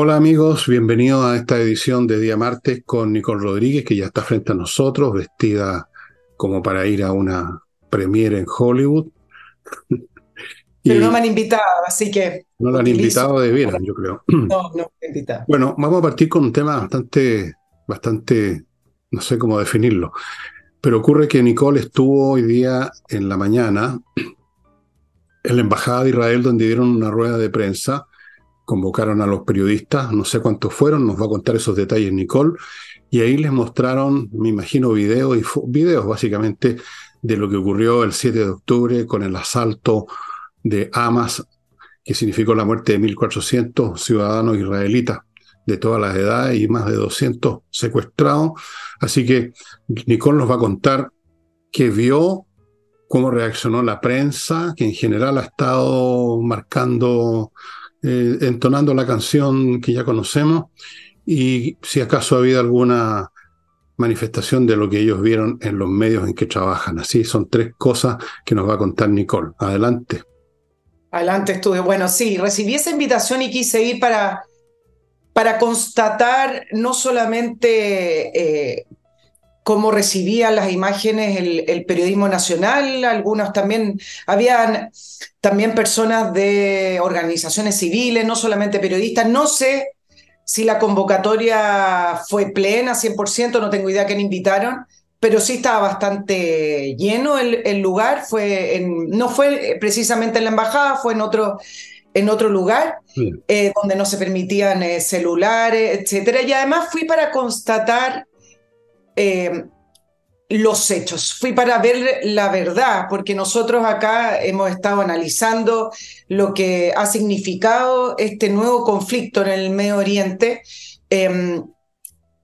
Hola amigos, bienvenidos a esta edición de Día Martes con Nicole Rodríguez, que ya está frente a nosotros, vestida como para ir a una premiere en Hollywood. Pero no me han invitado, así que... No la han invitado de veras, yo creo. No, no me han invitado. Bueno, vamos a partir con un tema bastante, bastante, no sé cómo definirlo, pero ocurre que Nicole estuvo hoy día en la mañana en la Embajada de Israel donde dieron una rueda de prensa convocaron a los periodistas, no sé cuántos fueron, nos va a contar esos detalles Nicole, y ahí les mostraron, me imagino, videos, y videos básicamente de lo que ocurrió el 7 de octubre con el asalto de Hamas, que significó la muerte de 1.400 ciudadanos israelitas de todas las edades y más de 200 secuestrados. Así que Nicole nos va a contar qué vio, cómo reaccionó la prensa, que en general ha estado marcando eh, entonando la canción que ya conocemos y si acaso ha habido alguna manifestación de lo que ellos vieron en los medios en que trabajan. Así son tres cosas que nos va a contar Nicole. Adelante. Adelante, estuve. Bueno, sí, recibí esa invitación y quise ir para, para constatar no solamente eh, cómo recibían las imágenes el, periodismo nacional, algunos también, habían también personas de organizaciones civiles, no solamente periodistas, no sé si la convocatoria fue plena, 100%, no tengo idea quién invitaron, pero sí estaba bastante lleno el, lugar, fue en, no fue precisamente en la embajada, fue en otro, en otro lugar, eh, donde no se permitían eh, celulares, etcétera, y además fui para constatar eh, los hechos, fui para ver la verdad, porque nosotros acá hemos estado analizando lo que ha significado este nuevo conflicto en el Medio Oriente. Em,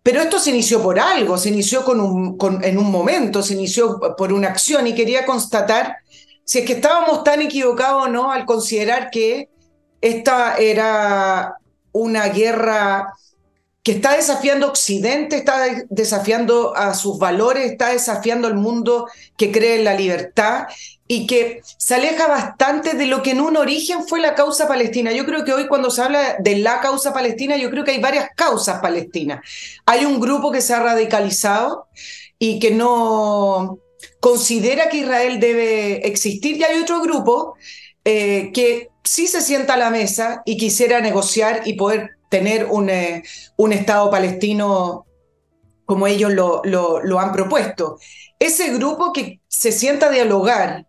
pero esto se inició por algo, se inició con un, en un momento, se inició por una acción y quería constatar si es que estábamos tan equivocados o no al considerar que esta era una guerra que está desafiando Occidente, está desafiando a sus valores, está desafiando al mundo que cree en la libertad y que se aleja bastante de lo que en un origen fue la causa palestina. Yo creo que hoy cuando se habla de la causa palestina, yo creo que hay varias causas palestinas. Hay un grupo que se ha radicalizado y que no considera que Israel debe existir y hay otro grupo eh, que sí se sienta a la mesa y quisiera negociar y poder tener un, eh, un Estado palestino como ellos lo, lo, han propuesto. Ese grupo que se sienta a dialogar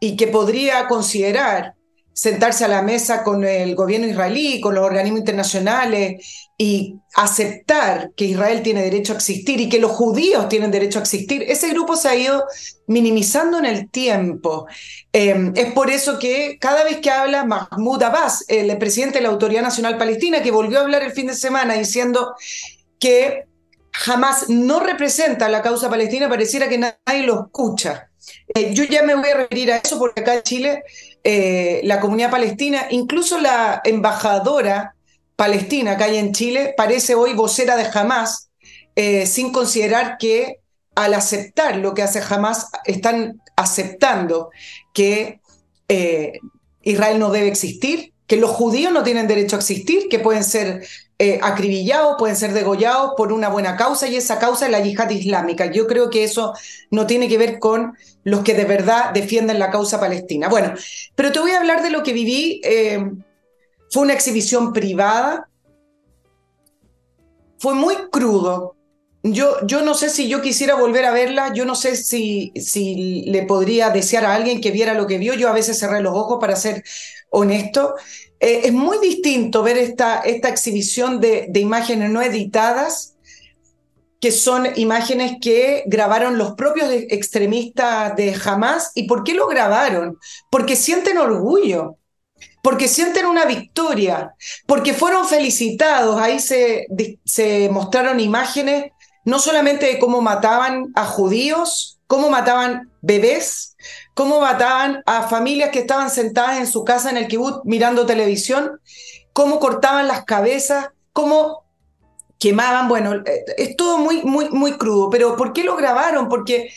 y que podría considerar sentarse a la mesa con el gobierno israelí, con los organismos internacionales y aceptar que Israel tiene derecho a existir y que los judíos tienen derecho a existir, ese grupo se ha ido minimizando en el tiempo. Em, es por eso que cada vez que habla Mahmoud Abbas, el presidente de la Autoridad Nacional Palestina, que volvió a hablar el fin de semana diciendo que jamás no representa la causa palestina, pareciera que nadie lo escucha. Eh, yo ya me voy a referir a eso porque acá en Chile eh, la comunidad palestina, incluso la embajadora palestina que hay en Chile, parece hoy vocera de Hamas, eh, sin considerar que al aceptar lo que hace Hamas, están aceptando que eh, Israel no debe existir, que los judíos no tienen derecho a existir, que pueden ser acribillados, pueden ser degollados por una buena causa y esa causa es la yihad islámica. Yo creo que eso no tiene que ver con los que de verdad defienden la causa palestina. Bueno, pero te voy a hablar de lo que viví. Eh, fue una exhibición privada. Fue muy crudo. Yo, yo no sé si yo quisiera volver a verla, yo no sé si, si le podría desear a alguien que viera lo que vio. Yo a veces cerré los ojos para ser honesto. Eh, es muy distinto ver esta, esta exhibición de, de imágenes no editadas que son imágenes que grabaron los propios extremistas de Hamas. ¿Y por qué lo grabaron? Porque sienten orgullo, porque sienten una victoria, porque fueron felicitados. Ahí se, se mostraron imágenes no solamente de cómo mataban a judíos, cómo mataban bebés, cómo mataban a familias que estaban sentadas en su casa en el kibut mirando televisión, cómo cortaban las cabezas, cómo quemaban, bueno, eh, es todo muy, muy, muy crudo, pero ¿por qué lo grabaron? Porque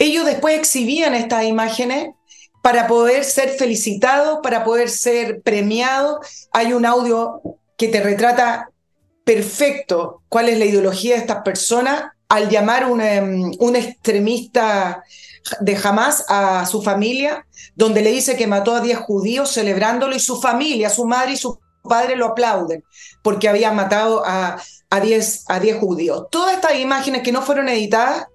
ellos después exhibían estas imágenes para poder ser felicitados, para poder ser premiados. Hay un audio que te retrata perfecto cuál es la ideología de estas personas al llamar un, em, un extremista de a su familia, donde le dice que mató a 10 judíos celebrándolo y su familia, su madre y su padre lo aplauden porque había matado a, a, 10, a 10 judíos. Todas estas imágenes que no fueron editadas,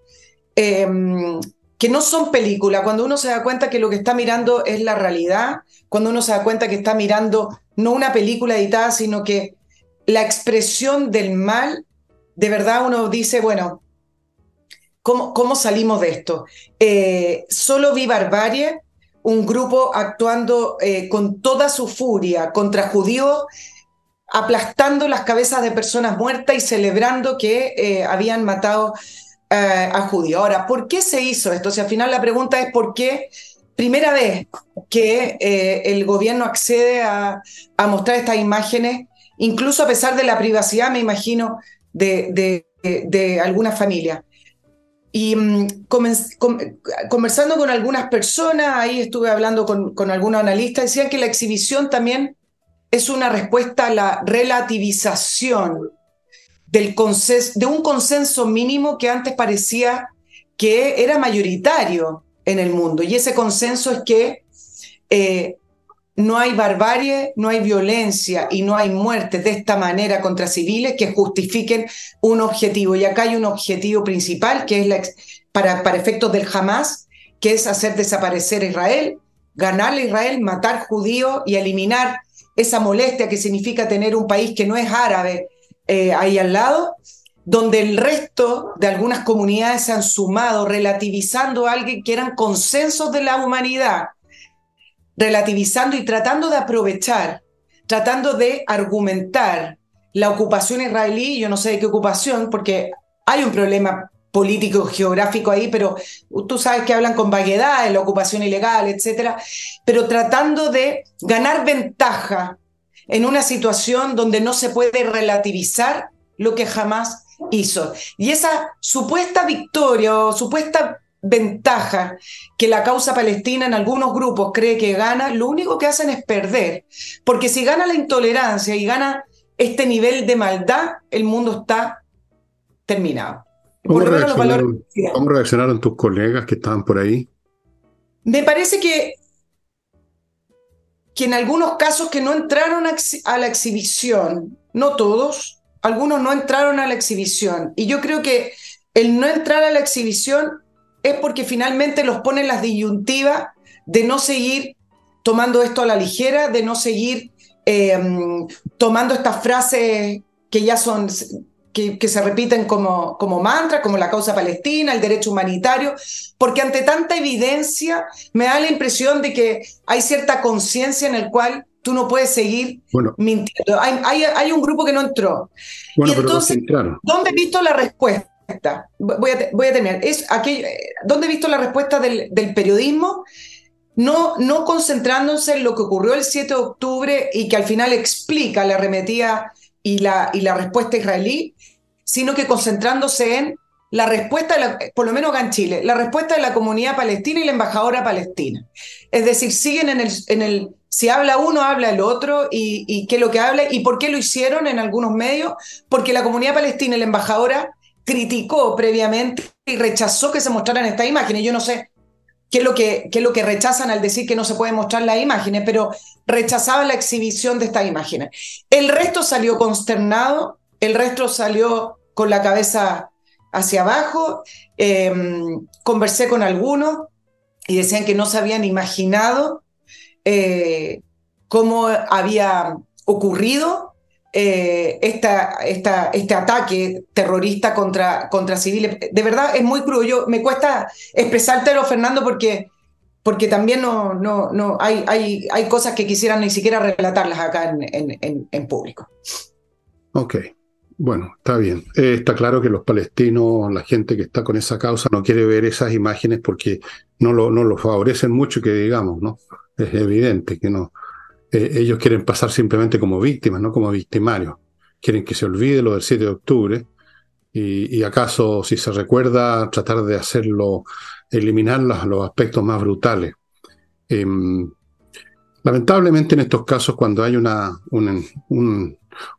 em, que no son película, cuando uno se da cuenta que lo que está mirando es la realidad, cuando uno se da cuenta que está mirando no una película editada, sino que la expresión del mal, de verdad uno dice, bueno, ¿Cómo, salimos de esto? Eh, solo vi barbarie, un grupo actuando eh, con toda su furia contra judíos, aplastando las cabezas de personas muertas y celebrando que eh, habían matado a judíos. Ahora, ¿por qué se hizo esto? Si al final la pregunta es por qué primera vez que el gobierno accede a, mostrar estas imágenes, incluso a pesar de la privacidad, me imagino, de, de, de algunas familias. Y mm, conversando con algunas personas, ahí estuve hablando con, con algunos analistas, decían que la exhibición también es una respuesta a la relativización del de un consenso mínimo que antes parecía que era mayoritario en el mundo. Y ese consenso es que eh, no hay barbarie, no hay violencia y no hay muerte de esta manera contra civiles que justifiquen un objetivo. Y acá hay un objetivo principal que es para, para efectos del Hamas, que es hacer desaparecer a Israel, ganarle a Israel, matar judíos y eliminar esa molestia que significa tener un país que no es árabe eh, ahí al lado, donde el resto de algunas comunidades se han sumado relativizando a alguien que eran consensos de la humanidad relativizando y tratando de aprovechar, tratando de argumentar la ocupación israelí, yo no sé de qué ocupación, porque hay un problema político geográfico ahí, pero tú sabes que hablan con vaguedad en la ocupación ilegal, etcétera, pero tratando de ganar ventaja en una situación donde no se puede relativizar lo que jamás hizo. Y esa supuesta victoria o supuesta ventaja que la causa palestina en algunos grupos cree que gana, lo único que hacen es perder. Porque si gana la intolerancia y gana este nivel de maldad, el mundo está terminado. ¿Cómo, reaccionaron, ¿Cómo reaccionaron tus colegas que estaban por ahí? Me parece que, que en algunos casos que no entraron a la exhibición, no todos, algunos no entraron a la exhibición. Y yo creo que el no entrar a la exhibición es porque finalmente los pone en las disyuntivas de no seguir tomando esto a la ligera, de no seguir eh, tomando estas frases que ya son, que, que, se repiten como, como mantra, como la causa palestina, el derecho humanitario, porque ante tanta evidencia me da la impresión de que hay cierta conciencia en el cual tú no puedes seguir mintiendo. Hay, hay, un grupo que no entró. y entonces, ¿dónde he visto la respuesta? Voy a, voy a terminar. Es aquí, ¿Dónde he visto la respuesta del, periodismo? No, no concentrándose en lo que ocurrió el 7 de octubre y que al final explica la arremetida y la, y la respuesta israelí, sino que concentrándose en la respuesta, por lo menos acá en Chile, la respuesta de la comunidad palestina y la embajadora palestina. Es decir, siguen en el, en el si habla uno, habla el otro, y, y qué es lo que habla, y por qué lo hicieron en algunos medios, porque la comunidad palestina y la embajadora criticó previamente y rechazó que se mostraran estas imágenes. Yo no sé qué es lo que, qué es lo que rechazan al decir que no se pueden mostrar las imágenes, pero rechazaban la exhibición de estas imágenes. El resto salió consternado, el resto salió con la cabeza hacia abajo. Em, conversé con algunos y decían que no se habían imaginado eh, cómo había ocurrido eh, este ataque terrorista contra, contra civiles. De verdad es muy crudo. Yo, me cuesta expresártelo, Fernando, porque, porque también no, no, no, hay, hay, hay cosas que quisieran ni siquiera relatarlas acá en, en, en, público. Ok. Bueno, está bien. Eh, está claro que los palestinos, la gente que está con esa causa, no quiere ver esas imágenes porque no lo, no lo favorecen mucho, que digamos, ¿no? Es evidente que no, eh, ellos quieren pasar simplemente como víctimas, no como victimarios. Quieren que se olvide lo del 7 de octubre y, acaso, si se recuerda, tratar de hacerlo, eliminar los, aspectos más brutales. Em, lamentablemente en estos casos, cuando hay una, una,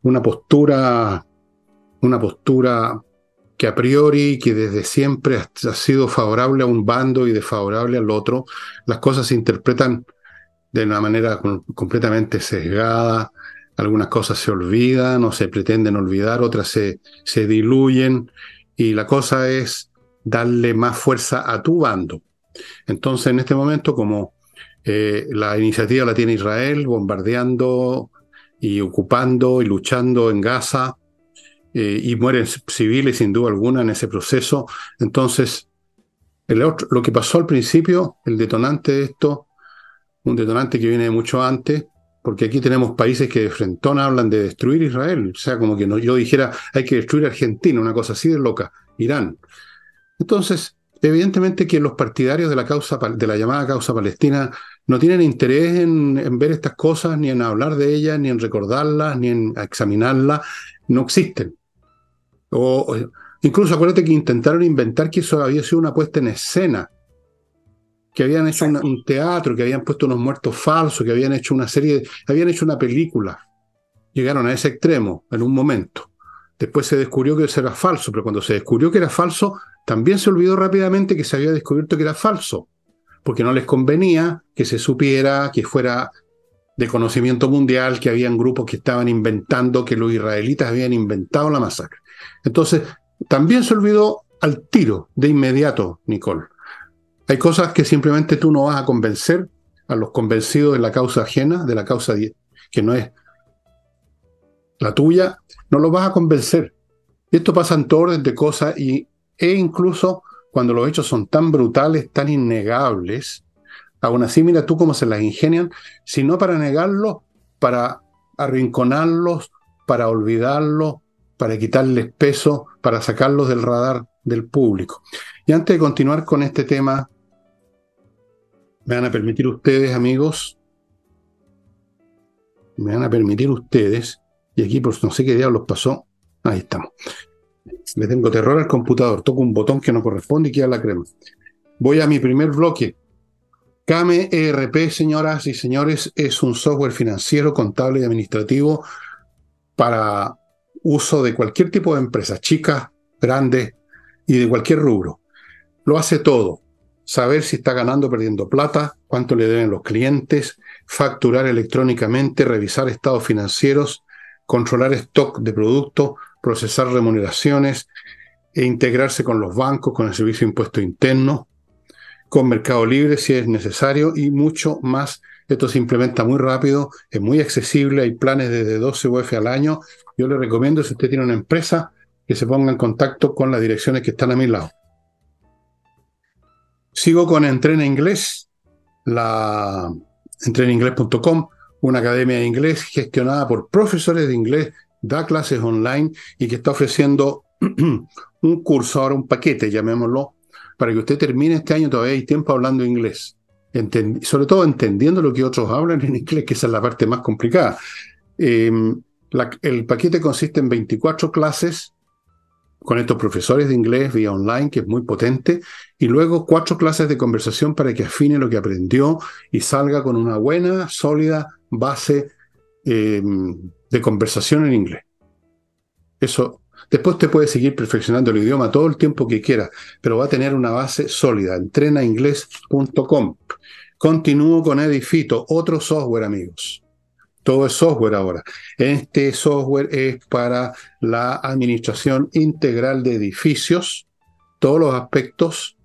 una postura una postura que a priori, que desde siempre ha, sido favorable a un bando y desfavorable al otro, las cosas se interpretan de una manera completamente sesgada, algunas cosas se olvidan o se pretenden olvidar, otras se, se diluyen y la cosa es darle más fuerza a tu bando. Entonces, en este momento, como eh, la iniciativa la tiene Israel, bombardeando y ocupando y luchando en Gaza, eh, y mueren civiles sin duda alguna en ese proceso. Entonces, lo que pasó al principio, el detonante de esto, un detonante que viene mucho antes, porque aquí tenemos países que de frentón hablan de destruir Israel, o sea, como que yo dijera, hay que destruir Argentina, una cosa así de loca, Irán. Entonces, evidentemente que los partidarios de la causa de la llamada causa palestina no tienen interés en, en, ver estas cosas, ni en hablar de ellas, ni en recordarlas, ni en examinarlas, no existen. O, incluso acuérdate que intentaron inventar que eso había sido una puesta en escena, que habían hecho un teatro, que habían puesto unos muertos falsos, que habían hecho una serie, habían hecho una película. Llegaron a ese extremo en un momento. Después se descubrió que eso era falso, pero cuando se descubrió que era falso, también se olvidó rápidamente que se había descubierto que era falso, porque no les convenía que se supiera que fuera de conocimiento mundial, que habían grupos que estaban inventando, que los israelitas habían inventado la masacre. Entonces, también se olvidó al tiro, de inmediato, Nicole. Hay cosas que simplemente tú no vas a convencer a los convencidos de la causa ajena, de la causa que no es la tuya, no los vas a convencer. Y esto pasa en todo orden de cosas y, e incluso cuando los hechos son tan brutales, tan innegables, aún así mira tú cómo se las ingenian, sino para negarlos, para arrinconarlos, para olvidarlos, para quitarles peso, para sacarlos del radar del público. Y antes de continuar con este tema, me van a permitir ustedes, amigos, me van a permitir ustedes, y aquí por no sé qué diablos pasó, ahí estamos. Le tengo terror al computador, toco un botón que no corresponde y queda la crema. Voy a mi primer bloque. Kame ERP, señoras y señores, es un software financiero, contable y administrativo para uso de cualquier tipo de empresa, chicas, grandes y de cualquier rubro. Lo hace todo. Saber si está ganando o perdiendo plata, cuánto le deben los clientes, facturar electrónicamente, revisar estados financieros, controlar stock de productos, procesar remuneraciones e integrarse con los bancos, con el servicio de impuesto interno, con Mercado Libre si es necesario y mucho más. Esto se implementa muy rápido, es muy accesible, hay planes desde 12 UF al año yo le recomiendo, si usted tiene una empresa, que se ponga en contacto con las direcciones que están a mi lado. Sigo con Entrena Inglés, la entrenainglés.com, una academia de inglés gestionada por profesores de inglés, da clases online y que está ofreciendo un curso, ahora un paquete, llamémoslo, para que usted termine este año, todavía hay tiempo hablando inglés. sobre todo entendiendo lo que otros hablan en inglés, que esa es la parte más complicada. Em, el paquete consiste en 24 clases con estos profesores de inglés vía online, que es muy potente, y luego cuatro clases de conversación para que afine lo que aprendió y salga con una buena, sólida base em, de conversación en inglés. Eso, después te puede seguir perfeccionando el idioma todo el tiempo que quiera, pero va a tener una base sólida. Entrenainglés.com. Continúo con Edifito, otro software, amigos. Todo es software ahora. Este software es para la administración integral de edificios, todos los aspectos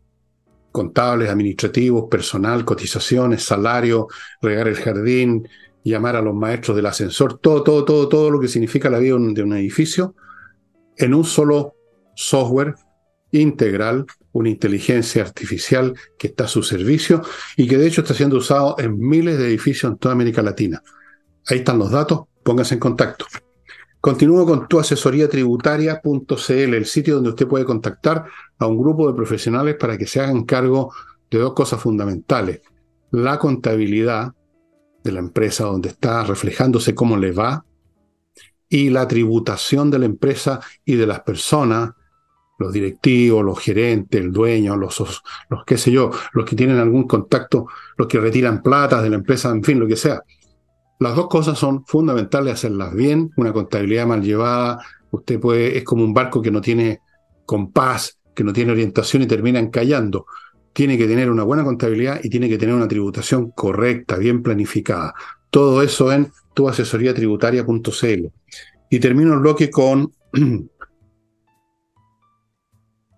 contables, administrativos, personal, cotizaciones, salario, regar el jardín, llamar a los maestros del ascensor, todo, todo, todo, todo lo que significa la vida de un edificio en un solo software integral, una inteligencia artificial que está a su servicio y que de hecho está siendo usado en miles de edificios en toda América Latina. Ahí están los datos, pónganse en contacto. Continúo con tu asesoría tributaria.cl, el sitio donde usted puede contactar a un grupo de profesionales para que se hagan cargo de dos cosas fundamentales. La contabilidad de la empresa donde está reflejándose cómo le va y la tributación de la empresa y de las personas, los directivos, los gerentes, el dueño, los, los qué sé yo, los que tienen algún contacto, los que retiran plata de la empresa, en fin, lo que sea. Las dos cosas son fundamentales hacerlas bien, una contabilidad mal llevada Usted puede, es como un barco que no tiene compás, que no tiene orientación y termina encallando. Tiene que tener una buena contabilidad y tiene que tener una tributación correcta, bien planificada. Todo eso en tuasesoriatributaria.cl. Y termino el bloque con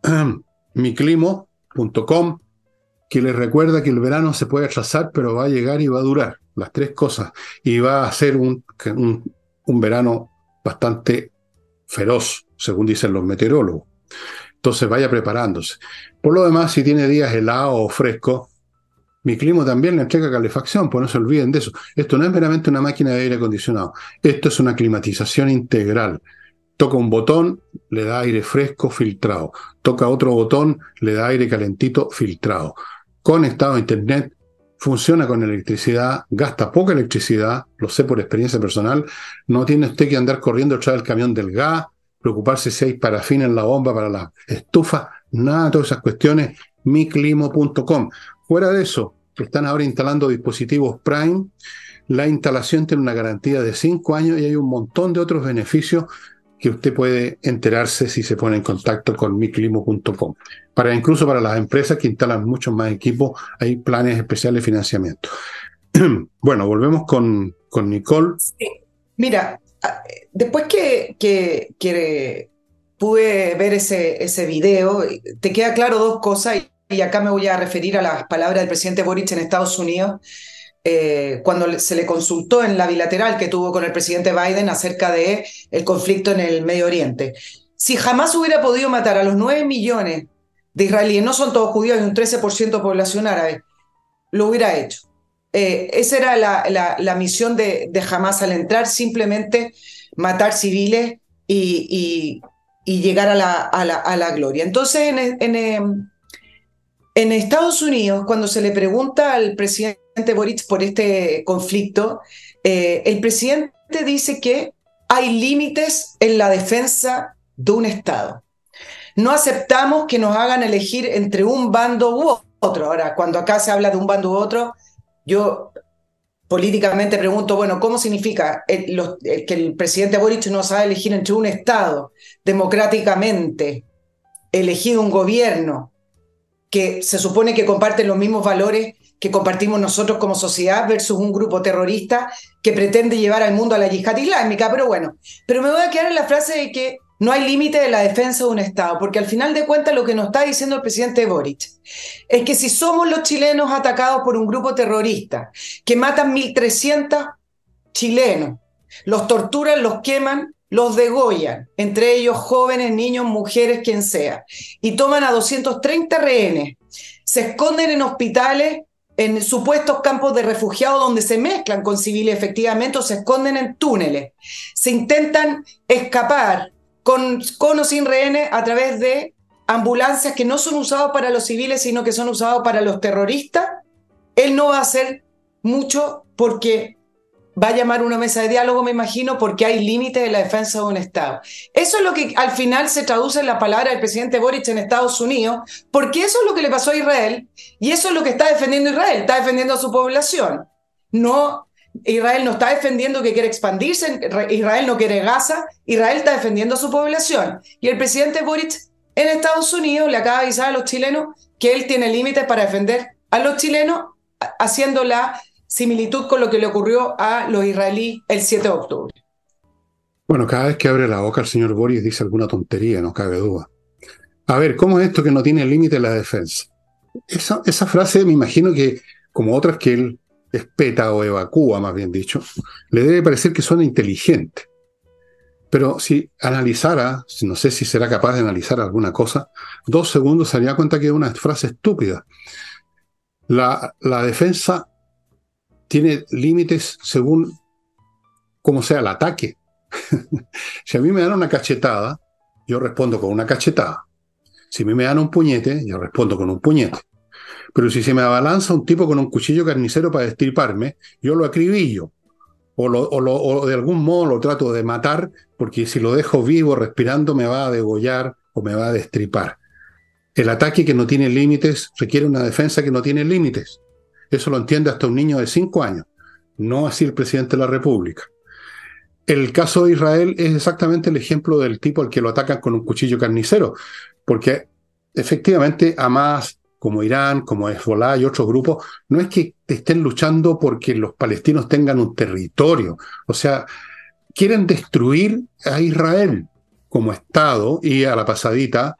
miclimo.com, que les recuerda que el verano se puede atrasar, pero va a llegar y va a durar. Las tres cosas. Y va a ser un, un, verano bastante feroz, según dicen los meteorólogos. Entonces vaya preparándose. Por lo demás, si tiene días helados o frescos, mi clima también le entrega calefacción, pues no se olviden de eso. Esto no es meramente una máquina de aire acondicionado, esto es una climatización integral. Toca un botón, le da aire fresco filtrado. Toca otro botón, le da aire calentito filtrado. Conectado a Internet, funciona con electricidad, gasta poca electricidad, lo sé por experiencia personal. No tiene usted que andar corriendo detrás del camión del gas, preocuparse si hay parafina en la bomba para la estufa, nada de todas esas cuestiones. miclimo.com. Fuera de eso, están ahora instalando dispositivos Prime. La instalación tiene una garantía de 5 años y hay un montón de otros beneficios que usted puede enterarse si se pone en contacto con miclimo.com. Para incluso para las empresas que instalan muchos más equipos, hay planes especiales de financiamiento. bueno, volvemos con, con Nicole. Mira, después que, que, pude ver ese, ese video, te queda claro dos cosas, y acá me voy a referir a las palabras del presidente Boric en Estados Unidos, eh, cuando se le consultó en la bilateral que tuvo con el presidente Biden acerca de el conflicto en el Medio Oriente. Si jamás hubiera podido matar a los 9 millones de israelíes, no son todos judíos, hay un 13% de población árabe, lo hubiera hecho. Eh, esa era la, la, misión de, de, Hamas al entrar, simplemente matar civiles y, y, llegar a la, a la, a la gloria. Entonces, en, en, en Estados Unidos, cuando se le pregunta al presidente Boric por este conflicto, eh, el presidente dice que hay límites en la defensa de un Estado. No aceptamos que nos hagan elegir entre un bando u otro. Ahora, cuando acá se habla de un bando u otro, yo políticamente pregunto, bueno, ¿cómo significa que el presidente Boric nos haga elegir entre un Estado democráticamente elegido un gobierno que se supone que comparten los mismos valores que compartimos nosotros como sociedad versus un grupo terrorista que pretende llevar al mundo a la yihad islámica. Pero bueno, pero me voy a quedar en la frase de que no hay límite de la defensa de un Estado, porque al final de cuentas lo que nos está diciendo el presidente Boric es que si somos los chilenos atacados por un grupo terrorista que matan 1.300 chilenos, los torturan, los queman, los degollan, entre ellos jóvenes, niños, mujeres, quien sea, y toman a 230 rehenes, se esconden en hospitales en supuestos campos de refugiados donde se mezclan con civiles efectivamente o se esconden en túneles. Se intentan escapar con, con o sin rehenes a través de ambulancias que no son usadas para los civiles, sino que son usadas para los terroristas. Él no va a hacer mucho porque va a llamar una mesa de diálogo, me imagino, porque hay límites de la defensa de un Estado. Eso es lo que al final se traduce en la palabra del presidente Boric en Estados Unidos, porque eso es lo que le pasó a Israel y eso es lo que está defendiendo Israel, está defendiendo a su población. No, Israel no está defendiendo que quiere expandirse, Israel no quiere Gaza, Israel está defendiendo a su población. Y el presidente Boric en Estados Unidos le acaba de avisar a los chilenos que él tiene límites para defender a los chilenos haciendo la similitud con lo que le ocurrió a los israelíes el 7 de octubre. Bueno, cada vez que abre la boca el señor Boris dice alguna tontería, no cabe duda. A ver, ¿cómo es esto que no tiene límite la defensa? Esa, esa frase me imagino que, como otras que él espeta o evacúa, más bien dicho, le debe parecer que suena inteligente. Pero si analizara, no sé si será capaz de analizar alguna cosa, dos segundos se daría cuenta que es una frase estúpida. La, la defensa tiene límites según cómo sea el ataque. si a mí me dan una cachetada, yo respondo con una cachetada. Si a mí me dan un puñete, yo respondo con un puñete. Pero si se me abalanza un tipo con un cuchillo carnicero para destriparme, yo lo acribillo. O, o, de algún modo lo trato de matar, porque si lo dejo vivo, respirando, me va a degollar o me va a destripar. El ataque que no tiene límites requiere una defensa que no tiene límites. Eso lo entiende hasta un niño de cinco años, no así el presidente de la República. El caso de Israel es exactamente el ejemplo del tipo al que lo atacan con un cuchillo carnicero, porque efectivamente Hamas, como Irán, como Hezbollah y otros grupos, no es que estén luchando porque los palestinos tengan un territorio, o sea, quieren destruir a Israel como Estado y a la pasadita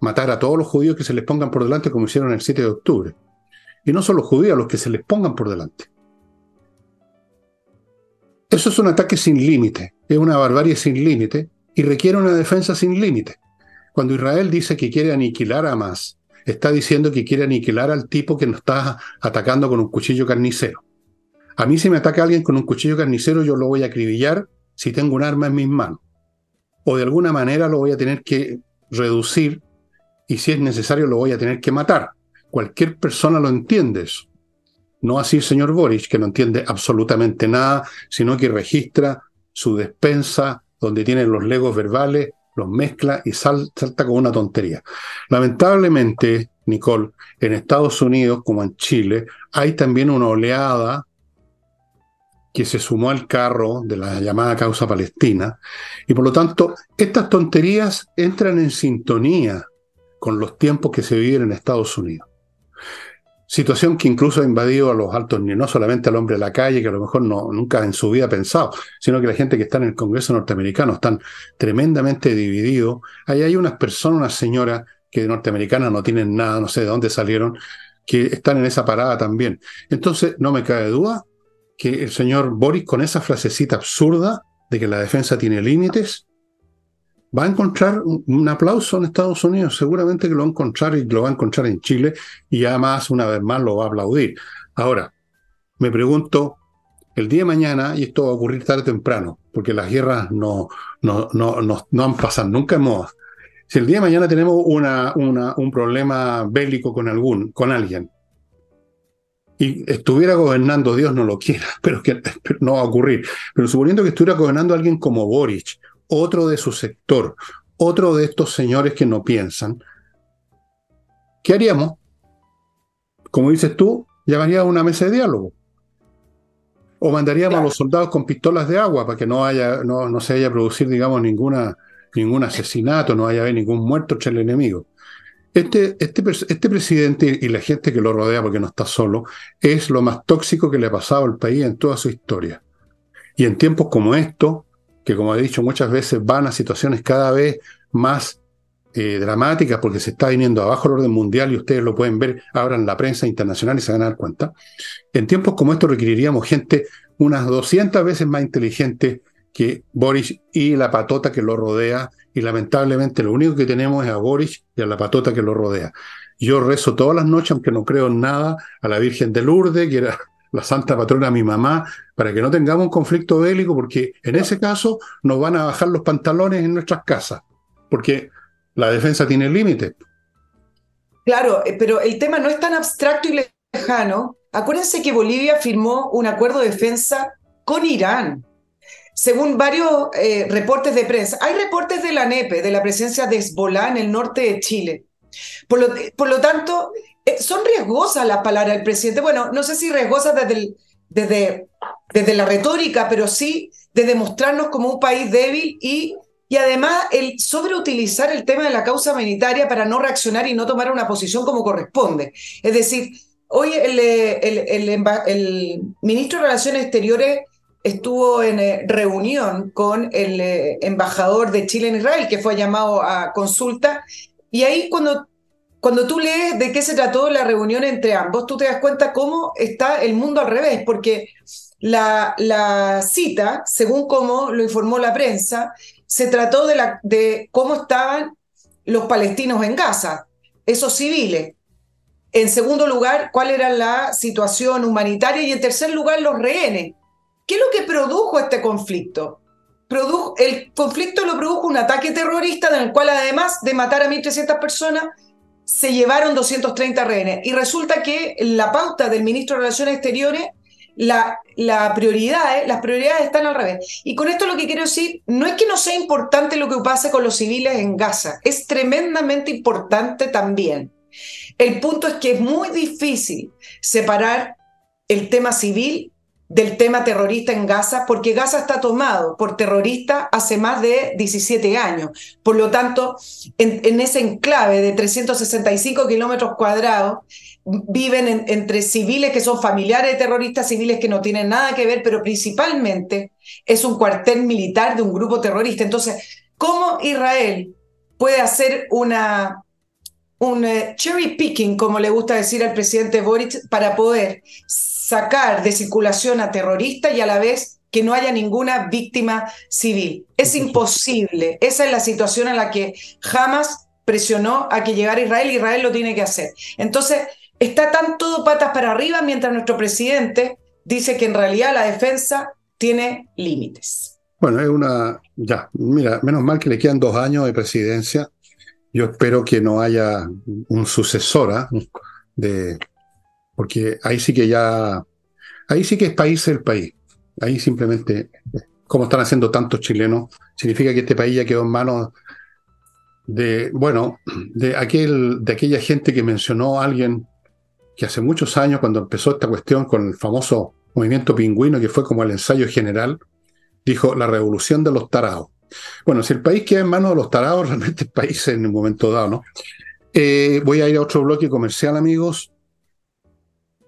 matar a todos los judíos que se les pongan por delante como hicieron el 7 de octubre. Y no solo judíos, a los que se les pongan por delante. Eso es un ataque sin límite, es una barbarie sin límite y requiere una defensa sin límite. Cuando Israel dice que quiere aniquilar a Hamas, está diciendo que quiere aniquilar al tipo que nos está atacando con un cuchillo carnicero. A mí si me ataca alguien con un cuchillo carnicero, yo lo voy a acribillar si tengo un arma en mis manos. O de alguna manera lo voy a tener que reducir y si es necesario lo voy a tener que matar. Cualquier persona lo entiende eso. No así el señor Boric, que no entiende absolutamente nada, sino que registra su despensa, donde tiene los legos verbales, los mezcla y salta con una tontería. Lamentablemente, Nicole, en Estados Unidos como en Chile, hay también una oleada que se sumó al carro de la llamada causa palestina, y por lo tanto, estas tonterías entran en sintonía con los tiempos que se viven en Estados Unidos. Situación que incluso ha invadido a los altos no solamente al hombre de la calle, que a lo mejor no, nunca en su vida ha pensado, sino que la gente que está en el Congreso norteamericano están tremendamente divididos. Ahí hay unas personas, unas señoras que norteamericanas no tienen nada, no sé de dónde salieron, que están en esa parada también. Entonces, no me cabe duda que el señor Boris, con esa frasecita absurda de que la defensa tiene límites, va a encontrar un aplauso en Estados Unidos, seguramente que lo va a encontrar y lo va a encontrar en Chile y además una vez más lo va a aplaudir. Ahora, me pregunto, el día de mañana, y esto va a ocurrir tarde o temprano, porque las guerras no, no, no, no, han pasado nunca en moda. Si el día de mañana tenemos una, una, un problema bélico con, algún, con alguien, y estuviera gobernando, Dios no lo quiera, pero que no va a ocurrir. Pero suponiendo que estuviera gobernando alguien como Boric otro de su sector, otro de estos señores que no piensan, ¿qué haríamos? Como dices tú, llamaría a una mesa de diálogo. O mandaríamos a los soldados con pistolas de agua para que no, haya, no, no se haya producir, digamos, ninguna, ningún asesinato, no haya ningún muerto entre el enemigo. Este, este, este, presidente y la gente que lo rodea, porque no está solo, es lo más tóxico que le ha pasado al país en toda su historia. Y en tiempos como estos, que como he dicho muchas veces van a situaciones cada vez más eh, dramáticas porque se está viniendo abajo el orden mundial y ustedes lo pueden ver ahora en la prensa internacional y se van a dar cuenta. En tiempos como estos requeriríamos gente unas 200 veces más inteligente que Boris y la patota que lo rodea y lamentablemente lo único que tenemos es a Boris y a la patota que lo rodea. Yo rezo todas las noches, aunque no creo en nada, a la Virgen de Lourdes, que era la santa patrona mi mamá, para que no tengamos un conflicto bélico, porque en ese caso nos van a bajar los pantalones en nuestras casas, porque la defensa tiene límites. Claro, eh, pero el tema no es tan abstracto y lejano. Acuérdense que Bolivia firmó un acuerdo de defensa con Irán. Según varios eh, reportes de prensa, hay reportes de la NEPE, de la presencia de Hezbollah en el norte de Chile. Por lo, por lo tanto, eh, son riesgosas las palabras del presidente. Bueno, no sé si riesgosas desde, desde, desde la retórica, pero sí de demostrarnos como un país débil y, y además el sobreutilizar el tema de la causa humanitaria para no reaccionar y no tomar una posición como corresponde. Es decir, hoy el, el, el, ministro de Relaciones Exteriores estuvo en eh, reunión con el eh, embajador de Chile en Israel, que fue llamado a consulta, y ahí cuando cuando tú lees de qué se trató la reunión entre ambos, tú te das cuenta cómo está el mundo al revés, porque la, la cita, según cómo lo informó la prensa, se trató de, la, de cómo estaban los palestinos en Gaza, esos civiles. En segundo lugar, cuál era la situación humanitaria y en tercer lugar, los rehenes. ¿Qué es lo que produjo este conflicto? el conflicto lo produjo un ataque terrorista en el cual además de matar a 1.300 personas, se llevaron 230 rehenes. Y resulta que la pauta del ministro de Relaciones Exteriores, la, la prioridad, las prioridades están al revés. Y con esto lo que quiero decir, no es que no sea importante lo que pase con los civiles en Gaza, es tremendamente importante también. El punto es que es muy difícil separar el tema civil del tema terrorista en Gaza, porque Gaza está tomado por terroristas hace más de 17 años. Por lo tanto, en, ese enclave de 365 kilómetros cuadrados, viven entre civiles que son familiares de terroristas, civiles que no tienen nada que ver, pero principalmente es un cuartel militar de un grupo terrorista. Entonces, ¿cómo Israel puede hacer una, un eh, cherry picking, como le gusta decir al presidente Boric, para poder sacar de circulación a terroristas y a la vez que no haya ninguna víctima civil. Es imposible. Esa es la situación en la que jamás presionó a que llegara Israel y Israel lo tiene que hacer. Entonces, está tan todo patas para arriba mientras nuestro presidente dice que en realidad la defensa tiene límites. Bueno, es una... Ya, mira, menos mal que le quedan dos años de presidencia. Yo espero que no haya un sucesora de porque ahí sí que ya, ahí sí que es país el país. Ahí simplemente, como están haciendo tantos chilenos, significa que este país ya quedó en manos de, bueno, de, aquel, de aquella gente que mencionó alguien que hace muchos años, cuando empezó esta cuestión con el famoso movimiento pingüino, que fue como el ensayo general, dijo la revolución de los tarados. Bueno, si el país queda en manos de los tarados, realmente el país en un momento dado, ¿no? Eh, voy a ir a otro bloque comercial, amigos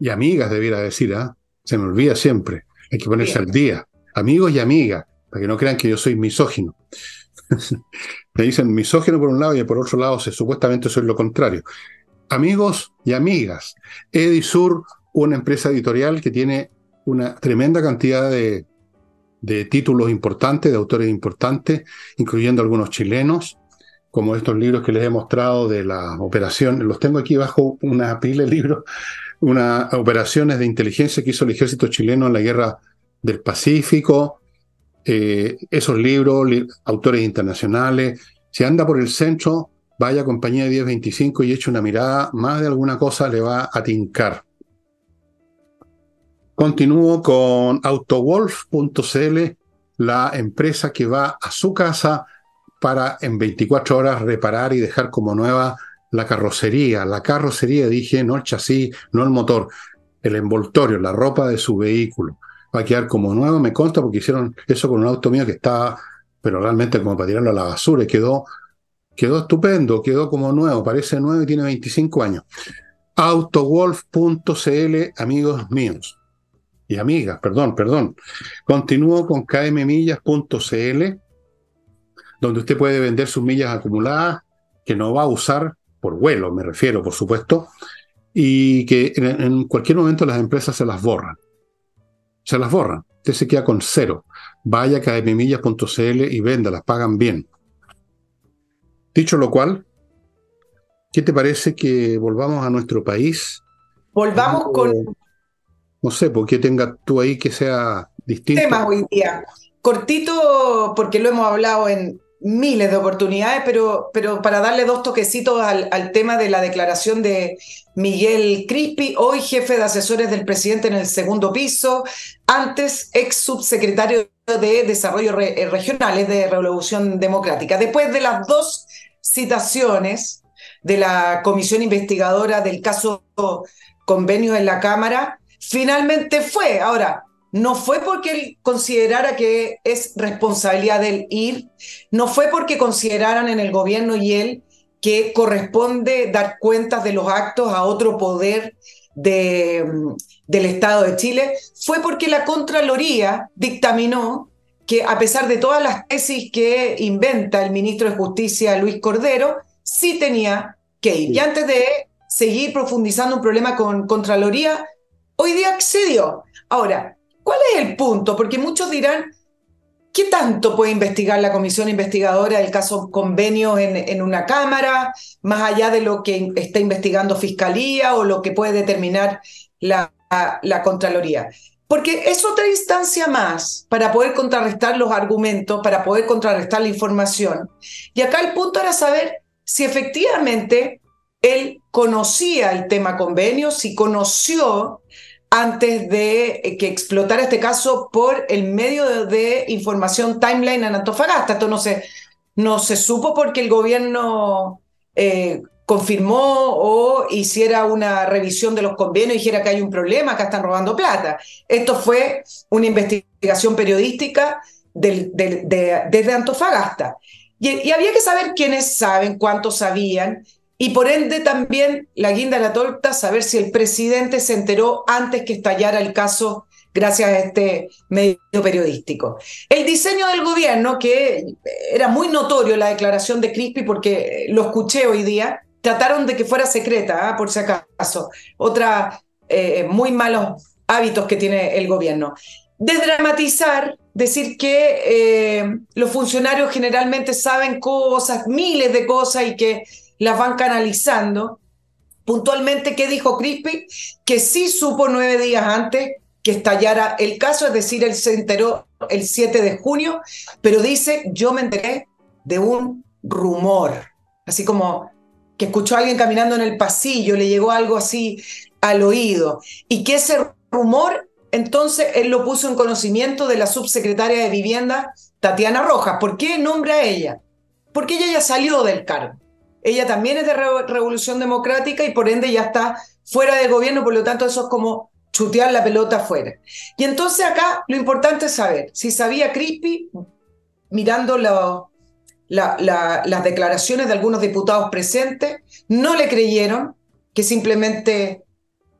y amigas, debiera decir, ¿ah? Se me olvida siempre. Hay que ponerse al día. Amigos y amigas, para que no crean que yo soy misógino. me dicen misógino por un lado y por otro lado supuestamente soy lo contrario. Amigos y amigas. Edisur, una empresa editorial que tiene una tremenda cantidad de, de títulos importantes, de autores importantes, incluyendo algunos chilenos, como estos libros que les he mostrado de la operación. Los tengo aquí bajo una pila de libros unas operaciones de inteligencia que hizo el ejército chileno en la guerra del Pacífico, eh, esos libros, autores internacionales. Si anda por el centro, vaya a compañía de 1025 y eche una mirada, más de alguna cosa le va a tincar. Continúo con autowolf.cl, la empresa que va a su casa para en 24 horas reparar y dejar como nueva la carrocería, la carrocería, dije, no el chasis, no el motor, el envoltorio, la ropa de su vehículo. Va a quedar como nuevo, me consta, porque hicieron eso con un auto mío que estaba, pero realmente como para tirarlo a la basura, y quedó, quedó estupendo, quedó como nuevo, parece nuevo y tiene 25 años. Autowolf.cl, amigos míos. Y amigas, perdón, perdón. Continúo con kmmillas.cl, donde usted puede vender sus millas acumuladas que no va a usar por vuelo me refiero, por supuesto, y que en, cualquier momento las empresas se las borran. Se las borran. Usted se queda con cero. Vaya a kmmillas.cl y venda, las pagan bien. Dicho lo cual, ¿qué te parece que volvamos a nuestro país? Volvamos con... No sé, porque tenga tú ahí que sea distinto. Tema hoy día. Cortito, porque lo hemos hablado en, miles de oportunidades, pero, pero para darle dos toquecitos al, al, tema de la declaración de Miguel Crispi, hoy jefe de asesores del presidente en el segundo piso, antes ex subsecretario de Desarrollo eh, Regionales de Revolución Democrática. Después de las dos citaciones de la comisión investigadora del caso convenio en la Cámara, finalmente fue. Ahora, no fue porque él considerara que es responsabilidad del ir, no fue porque consideraran en el gobierno y él que corresponde dar cuentas de los actos a otro poder de, del Estado de Chile, fue porque la Contraloría dictaminó que a pesar de todas las tesis que inventa el ministro de Justicia Luis Cordero, sí tenía que ir. Y antes de seguir profundizando un problema con Contraloría, hoy día accedió. Ahora, ¿Cuál es el punto? Porque muchos dirán, ¿qué tanto puede investigar la comisión investigadora del caso convenio en, una Cámara, más allá de lo que está investigando Fiscalía o lo que puede determinar la, la Contraloría? Porque es otra instancia más para poder contrarrestar los argumentos, para poder contrarrestar la información. Y acá el punto era saber si efectivamente él conocía el tema convenio, si conoció antes de eh, que explotara este caso por el medio de, información timeline en Antofagasta. Esto no se, no se supo porque el gobierno eh, confirmó o hiciera una revisión de los convenios y dijera que hay un problema, acá están robando plata. Esto fue una investigación periodística desde Antofagasta. Y, había que saber quiénes saben, cuántos sabían, y por ende también la guinda de la torta, saber si el presidente se enteró antes que estallara el caso gracias a este medio periodístico. El diseño del gobierno, que era muy notorio la declaración de Crispi porque lo escuché hoy día, trataron de que fuera secreta, ¿ah? por si acaso. Otra eh, muy malos hábitos que tiene el gobierno. Desdramatizar, decir que eh, los funcionarios generalmente saben cosas, miles de cosas y que las van canalizando. Puntualmente, ¿qué dijo Crispi? Que sí supo nueve días antes que estallara el caso, es decir, él se enteró el 7 de junio, pero dice, yo me enteré de un rumor, así como que escuchó a alguien caminando en el pasillo, le llegó algo así al oído, y que ese rumor, entonces él lo puso en conocimiento de la subsecretaria de Vivienda, Tatiana Rojas. ¿Por qué nombra a ella? Porque ella ya salió del cargo. Ella también es de Revolución Democrática y por ende ya está fuera del gobierno, por lo tanto eso es como chutear la pelota afuera. Y entonces acá lo importante es saber si sabía Crispi, mirando las declaraciones de algunos diputados presentes, no le creyeron, que simplemente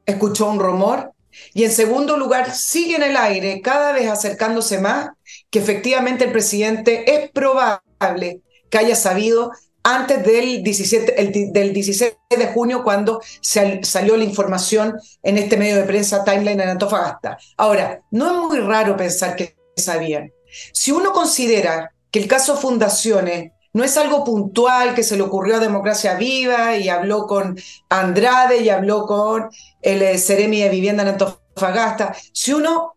escuchó un rumor. Y en segundo lugar, sigue en el aire, cada vez acercándose más, que efectivamente el presidente es probable que haya sabido antes del 17, del 16 de junio, cuando salió la información en este medio de prensa Timeline en Antofagasta. Ahora, no es muy raro pensar que sabían. Si uno considera que el caso Fundaciones no es algo puntual que se le ocurrió a Democracia Viva y habló con Andrade y habló con el Ceremi de Vivienda en Antofagasta. Si uno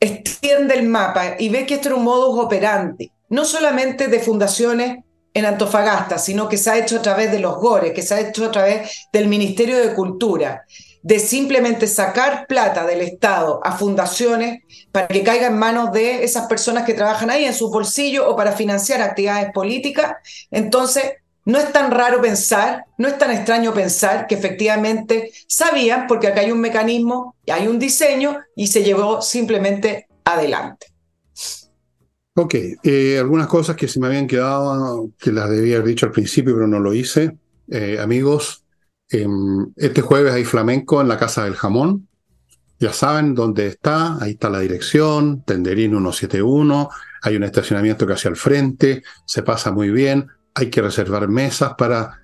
extiende el mapa y ve que esto era un modus operandi, no solamente de fundaciones en Antofagasta, sino que se ha hecho a través de los GORES, que se ha hecho a través del Ministerio de Cultura, de simplemente sacar plata del Estado a fundaciones para que caiga en manos de esas personas que trabajan ahí en sus bolsillos o para financiar actividades políticas. Entonces, no es tan raro pensar, no es tan extraño pensar que efectivamente sabían, porque acá hay un mecanismo, hay un diseño y se llevó simplemente adelante. Ok, eh, algunas cosas que se me habían quedado, que las debía haber dicho al principio, pero no lo hice. Eh, amigos, Em, este jueves hay flamenco en la Casa del Jamón. Ya saben dónde está, ahí está la dirección, Tenderín 171, hay un estacionamiento casi al frente, se pasa muy bien, hay que reservar mesas para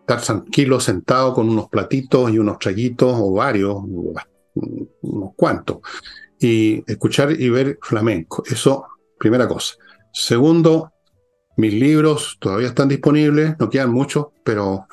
estar tranquilo, sentado con unos platitos y unos traguitos o varios, unos cuantos, y escuchar y ver flamenco. Eso, primera cosa. Segundo, mis libros todavía están disponibles, no quedan muchos, pero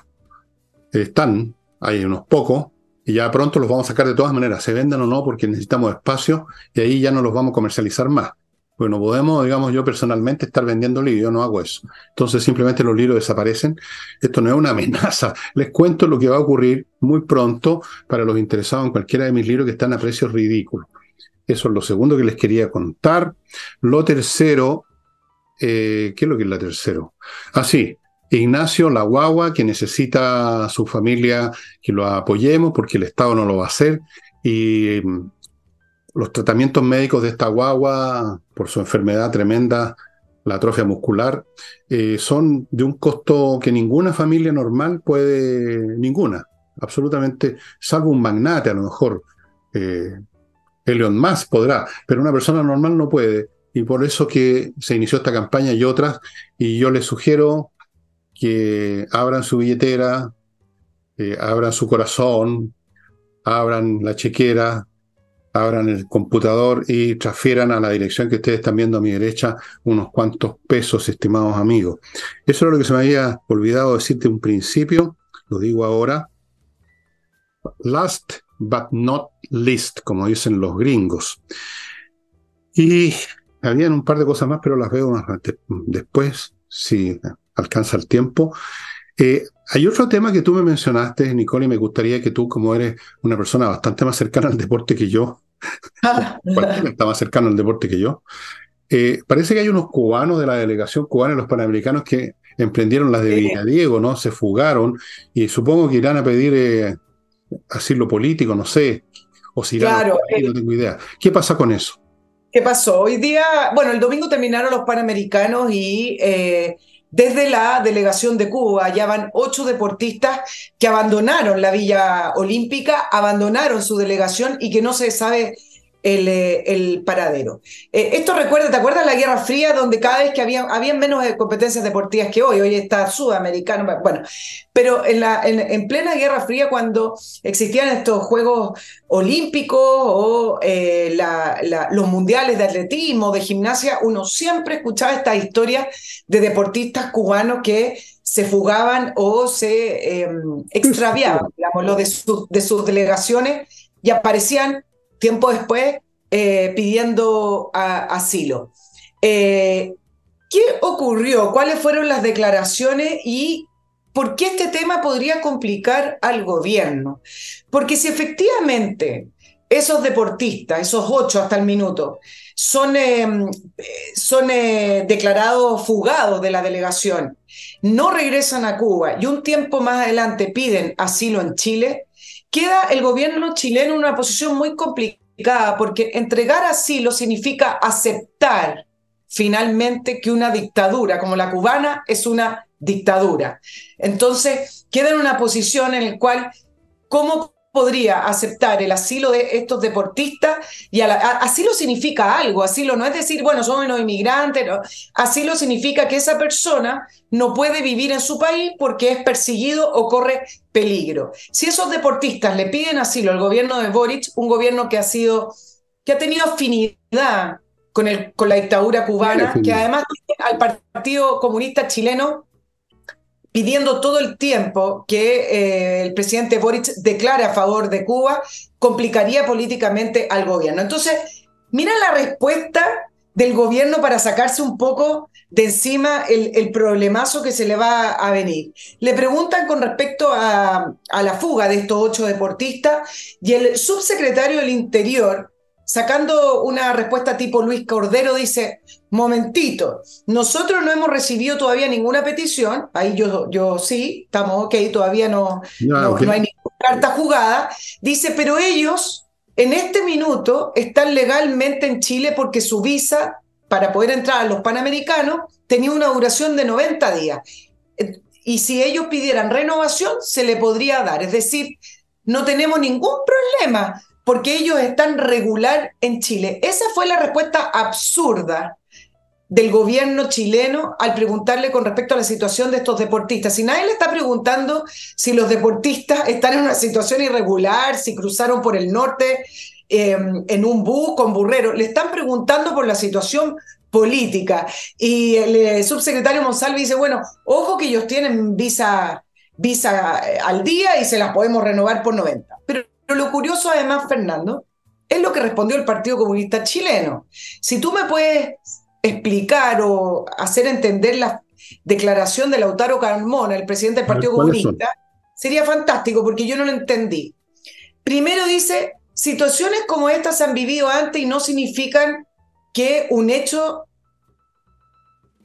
están, hay unos pocos, y ya pronto los vamos a sacar de todas maneras, se venden o no, porque necesitamos espacio y ahí ya no los vamos a comercializar más. Bueno, podemos, digamos, yo personalmente estar vendiendo libros, yo no hago eso. Entonces simplemente los libros desaparecen. Esto no es una amenaza. Les cuento lo que va a ocurrir muy pronto para los interesados en cualquiera de mis libros que están a precios ridículos. Eso es lo segundo que les quería contar. Lo tercero, eh, ¿qué es lo que es la tercero? Ah, sí, Ignacio, la guagua, que necesita a su familia que lo apoyemos porque el Estado no lo va a hacer. Y mm, los tratamientos médicos de esta guagua, por su enfermedad tremenda, la atrofia muscular, eh, son de un costo que ninguna familia normal puede, ninguna, absolutamente, salvo un magnate a lo mejor. Eh, Elon Musk podrá, pero una persona normal no puede. Y por eso que se inició esta campaña y otras, y yo les sugiero que abran su billetera, eh, abran su corazón, abran la chequera, abran el computador y transfieran a la dirección que ustedes están viendo a mi derecha unos cuantos pesos, estimados amigos. Eso es lo que se me había olvidado decirte un principio, lo digo ahora. Last but not least, como dicen los gringos. Y habían un par de cosas más, pero las veo más después. Sí, alcanza el tiempo. Eh, hay otro tema que tú me mencionaste, Nicole, y me gustaría que tú, como eres una persona bastante más cercana al deporte que yo, está más cercano al deporte que yo, eh, parece que hay unos cubanos de la delegación cubana, los panamericanos, que emprendieron las de Villadiego, ¿no? Se fugaron y supongo que irán a pedir eh, asilo político, no sé, o si claro, no tengo idea. ¿Qué pasa con eso? ¿Qué pasó? Hoy día, bueno, el domingo terminaron los Panamericanos y eh, desde la delegación de Cuba ya van ocho deportistas que abandonaron la Villa Olímpica, abandonaron su delegación y que no se sabe el, eh, el paradero. Eh, esto recuerda, ¿te acuerdas la Guerra Fría donde cada vez que había, había menos competencias deportivas que hoy? Hoy está sudamericano, bueno, pero en, la, en, plena Guerra Fría cuando existían estos Juegos Olímpicos o eh, la, los mundiales de atletismo, de gimnasia, uno siempre escuchaba estas historias de deportistas cubanos que se fugaban o se em, extraviaban, digamos, de, de sus delegaciones y aparecían tiempo después eh, pidiendo asilo. Eh, ¿Qué ocurrió? ¿Cuáles fueron las declaraciones y por qué este tema podría complicar al gobierno? Porque si efectivamente esos deportistas, esos ocho hasta el minuto, son, em, son eh, declarados fugados de la delegación, no regresan a Cuba y un tiempo más adelante piden asilo en Chile, queda el gobierno chileno en una posición muy complicada porque entregar asilo significa aceptar finalmente que una dictadura como la cubana es una dictadura. Entonces, queda en una posición en la cual, ¿cómo podría aceptar el asilo de estos deportistas y asilo significa algo, asilo no es decir, bueno, somos los inmigrantes, asilo significa que esa persona no puede vivir en su país porque es perseguido o corre peligro. Si esos deportistas le piden asilo al gobierno de Boric, un gobierno que ha sido, que ha tenido afinidad con, el, con la dictadura cubana, que además al Partido Comunista Chileno pidiendo todo el tiempo que eh, el presidente Boric declare a favor de Cuba, complicaría políticamente al gobierno. Entonces, mira la respuesta del gobierno para sacarse un poco de encima el, problemazo que se le va a venir. Le preguntan con respecto a la fuga de estos ocho deportistas y el subsecretario del Interior sacando una respuesta tipo Luis Cordero, dice, momentito, nosotros no hemos recibido todavía ninguna petición, ahí yo, yo sí, estamos ok, todavía no, no, hay ninguna carta jugada, dice, pero ellos en este minuto están legalmente en Chile porque su visa para poder entrar a los Panamericanos tenía una duración de 90 días. Y si ellos pidieran renovación, se le podría dar. Es decir, no tenemos ningún problema porque ellos están regular en Chile. Esa fue la respuesta absurda del gobierno chileno al preguntarle con respecto a la situación de estos deportistas. Si nadie le está preguntando si los deportistas están en una situación irregular, si cruzaron por el norte em, en un bus con burrero, le están preguntando por la situación política. Y el, el subsecretario Monsalve dice, bueno, ojo que ellos tienen visa, visa eh, al día y se las podemos renovar por 90. Pero pero lo curioso además, Fernando, es lo que respondió el Partido Comunista chileno. Si tú me puedes explicar o hacer entender la declaración de Lautaro Carmona, el presidente del Partido Comunista, sería fantástico porque yo no lo entendí. Primero dice, situaciones como estas se han vivido antes y no significan que un hecho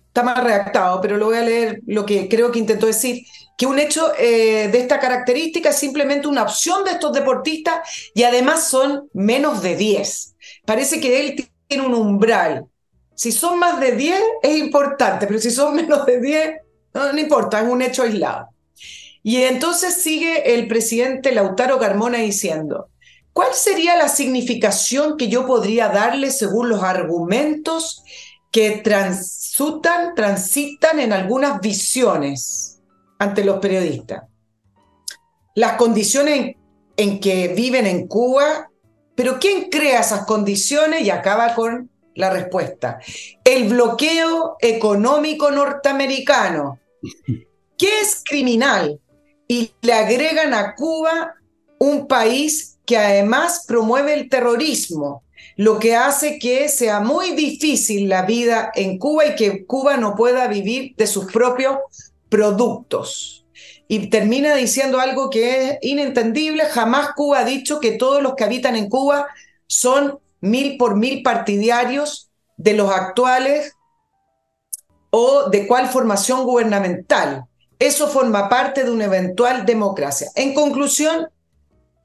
está mal redactado, pero lo voy a leer lo que creo que intentó decir, que un hecho eh, de esta característica es simplemente una opción de estos deportistas y además son menos de 10. Parece que él tiene un umbral. Si son más de 10 es importante, pero si son menos de 10, no, importa, es un hecho aislado. Y entonces sigue el presidente Lautaro Carmona diciendo, ¿cuál sería la significación que yo podría darle según los argumentos que transitan en algunas visiones ante los periodistas. Las condiciones en que viven en Cuba, pero ¿quién crea esas condiciones? Y acaba con la respuesta. El bloqueo económico norteamericano, que es criminal, y le agregan a Cuba un país que además promueve el terrorismo, lo que hace que sea muy difícil la vida en Cuba y que Cuba no pueda vivir de sus propios productos. Y termina diciendo algo que es inentendible. Jamás Cuba ha dicho que todos los que habitan en Cuba son mil por mil partidarios de los actuales o de cuál formación gubernamental. Eso forma parte de una eventual democracia. En conclusión,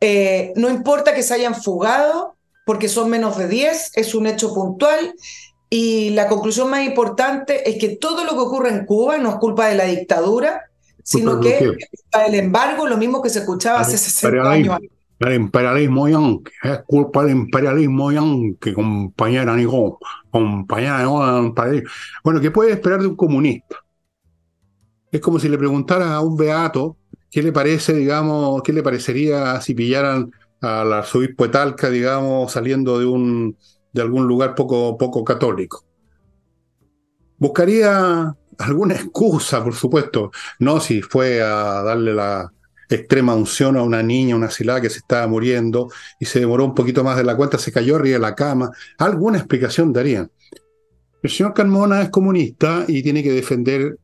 eh, no importa que se hayan fugado, porque son menos de 10, es un hecho puntual. Y la conclusión más importante es que todo lo que ocurre en Cuba no es culpa de la dictadura, sino que es culpa del embargo, lo mismo que se escuchaba hace 60 años. El imperialismo yanqui, es culpa del imperialismo yanqui, compañera Nico, compañera Bueno, ¿qué puede esperar de un comunista? Es como si le preguntaran a un beato qué le parece, digamos, qué le parecería si pillaran al arzobispo de Talca, digamos, saliendo de un de algún lugar poco, poco católico. Buscaría alguna excusa, por supuesto, no si fue a darle la, extrema unción a una niña, una silada que se estaba muriendo y se demoró un poquito más de la cuenta, se cayó arriba de la cama. Alguna explicación darían. El señor Carmona es comunista y tiene que defender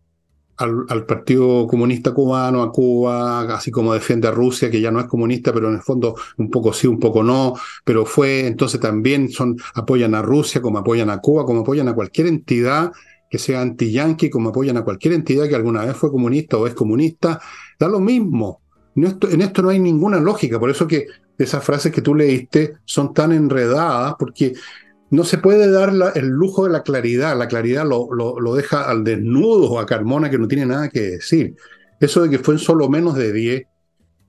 al, Partido Comunista Cubano, a Cuba, así como defiende a Rusia, que ya no es comunista, pero en el fondo un poco sí, un poco no, pero fue, entonces también son, apoyan a Rusia, como apoyan a Cuba, como apoyan a cualquier entidad que sea anti-yanqui, como apoyan a cualquier entidad que alguna vez fue comunista o es comunista, da lo mismo. En esto no hay ninguna lógica, por eso que esas frases que tú leíste son tan enredadas, porque no se puede dar el lujo de la claridad, la claridad lo, lo, deja al desnudo a Carmona que no tiene nada que decir. Eso de que fue en solo menos de 10.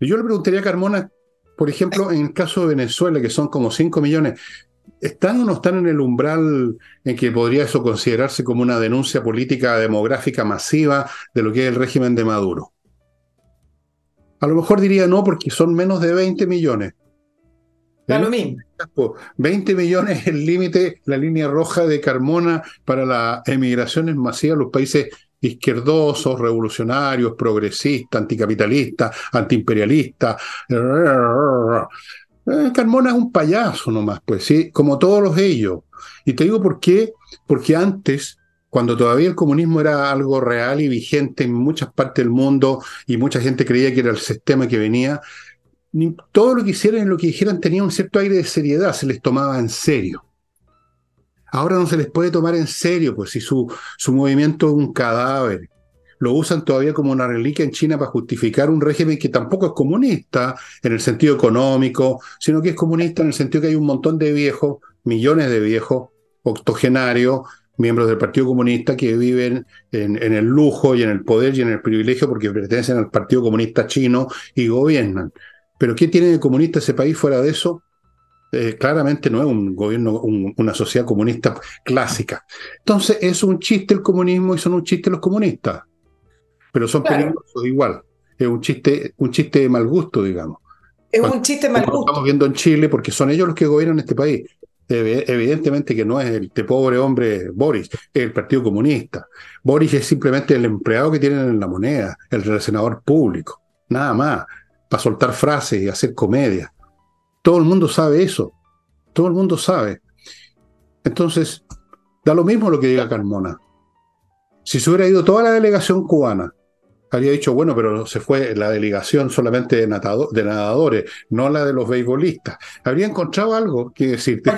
Yo le preguntaría a Carmona, por ejemplo, en el caso de Venezuela, que son como 5 millones, ¿están o no están en el umbral en que podría eso considerarse como una denuncia política demográfica masiva de lo que es el régimen de Maduro? A lo mejor diría no porque son menos de 20 millones. Da lo mismo. 20 millones es el límite, la línea roja de Carmona para las emigraciones masivas a los países izquierdosos, revolucionarios, progresistas, anticapitalistas, antiimperialistas. Eh, Carmona es un payaso nomás, pues, sí, como todos los ellos. Y te digo por qué, porque antes cuando todavía el comunismo era algo real y vigente en muchas partes del mundo y mucha gente creía que era el sistema que venía, todo lo que hicieran y lo que dijeran tenía un cierto aire de seriedad, se les tomaba en serio. Ahora no se les puede tomar en serio, pues si su, su movimiento es un cadáver, lo usan todavía como una reliquia en China para justificar un régimen que tampoco es comunista en el sentido económico, sino que es comunista en el sentido que hay un montón de viejos, millones de viejos, octogenarios, miembros del Partido Comunista que viven en, el lujo y en el poder y en el privilegio porque pertenecen al Partido Comunista chino y gobiernan. Pero ¿qué tiene de comunista ese país fuera de eso? Eh, claramente no es un gobierno, una sociedad comunista clásica. Entonces es un chiste el comunismo y son un chiste los comunistas. Pero son peligrosos igual. Es un chiste, un chiste de mal gusto, digamos. Es un chiste mal gusto. Estamos viendo en Chile porque son ellos los que gobiernan este país evidentemente que no es el este pobre hombre Boris, es el Partido Comunista. Boris es simplemente el empleado que tienen en la moneda, el relacionador público, nada más, para soltar frases y hacer comedia. Todo el mundo sabe eso, todo el mundo sabe. Entonces, da lo mismo lo que diga Carmona. Si se hubiera ido toda la delegación cubana habría dicho, bueno, pero se fue la delegación solamente de, nadadores, no la de los beisbolistas. Habría encontrado algo que decirte.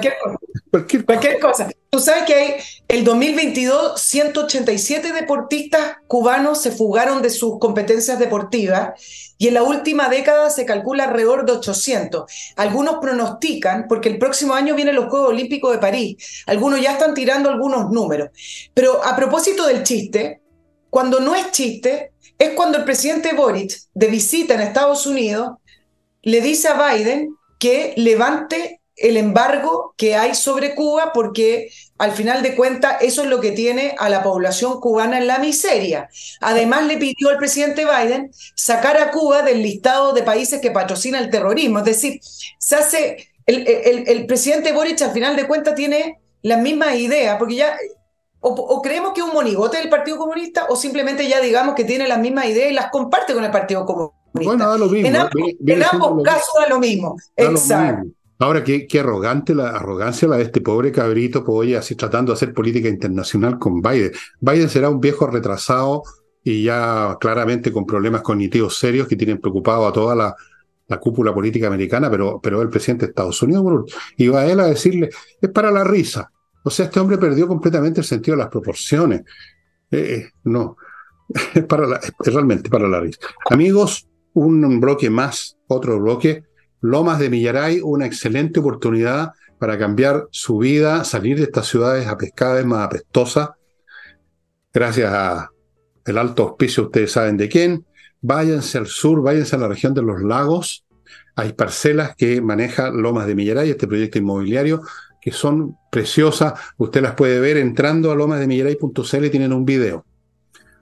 Cualquier, cosa. Tú sabes que hay, el 2022, 187 deportistas cubanos se fugaron de sus competencias deportivas y en la última década se calcula alrededor de 800. Algunos pronostican, porque el próximo año vienen los Juegos Olímpicos de París, algunos ya están tirando algunos números. Pero a propósito del chiste, cuando no es chiste, es cuando el presidente Boric, de visita en Estados Unidos, le dice a Biden que levante el embargo que hay sobre Cuba porque al final de cuentas eso es lo que tiene a la población cubana en la miseria. Además le pidió al presidente Biden sacar a Cuba del listado de países que patrocina el terrorismo. Es decir, se hace, el, el presidente Boric al final de cuentas tiene la misma idea, porque ya o, creemos que es un monigote del Partido Comunista o simplemente ya digamos que tiene las mismas ideas y las comparte con el Partido Comunista. Bueno, da lo mismo. En, ambos casos da lo mismo. Exacto. Ahora, qué, qué, arrogante la arrogancia la de este pobre cabrito, pues así tratando de hacer política internacional con Biden. Biden será un viejo retrasado y ya claramente con problemas cognitivos serios que tienen preocupado a toda la, la cúpula política americana, pero, pero el presidente de Estados Unidos, y va a él a decirle, es para la risa, O sea, este hombre perdió completamente el sentido de las proporciones. Eh, eh, no, es, para la, es realmente para la risa. Amigos, un bloque más, otro bloque. Lomas de Millaray, una excelente oportunidad para cambiar su vida, salir de estas ciudades apescadas más apestosas. Gracias a el alto auspicio, ustedes saben de quién. Váyanse al sur, váyanse a la región de los lagos. Hay parcelas que maneja Lomas de Millaray, este proyecto inmobiliario, que son preciosas. Usted las puede ver entrando a lomasdemillaray.cl y tienen un video.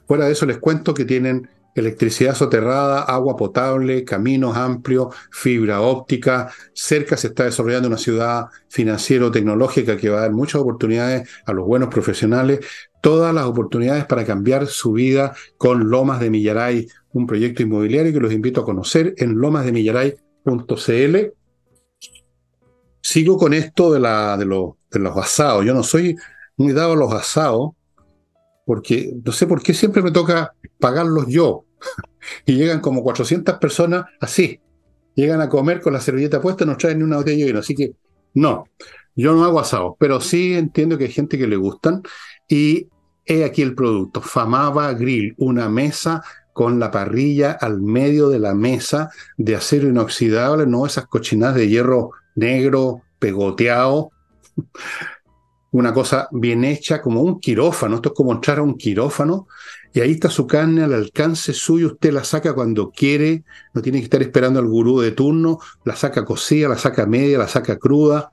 Fuera de eso les cuento que tienen electricidad soterrada, agua potable, caminos amplios, fibra óptica. Cerca se está desarrollando una ciudad financiero-tecnológica que va a dar muchas oportunidades a los buenos profesionales, todas las oportunidades para cambiar su vida con Lomas de Millaray, un proyecto inmobiliario que los invito a conocer en lomasdemillaray.cl. Sigo con esto de, de, de los asados. Yo no soy muy dado a los asados, porque no sé por qué siempre me toca pagarlos yo. y llegan como 400 personas así. Llegan a comer con la servilleta puesta, no traen una botella de vino. Así que no, yo no hago asado, pero sí entiendo que hay gente que le gustan. Y he aquí el producto, Famaba Grill, una mesa con la parrilla al medio de la mesa de acero inoxidable, no esas cochinadas de hierro negro, pegoteado una cosa bien hecha, como un quirófano. Esto es como entrar a un quirófano y ahí está su carne al alcance suyo. Usted la saca cuando quiere, no tiene que estar esperando al gurú de turno. La saca cocida, la saca media, la saca cruda,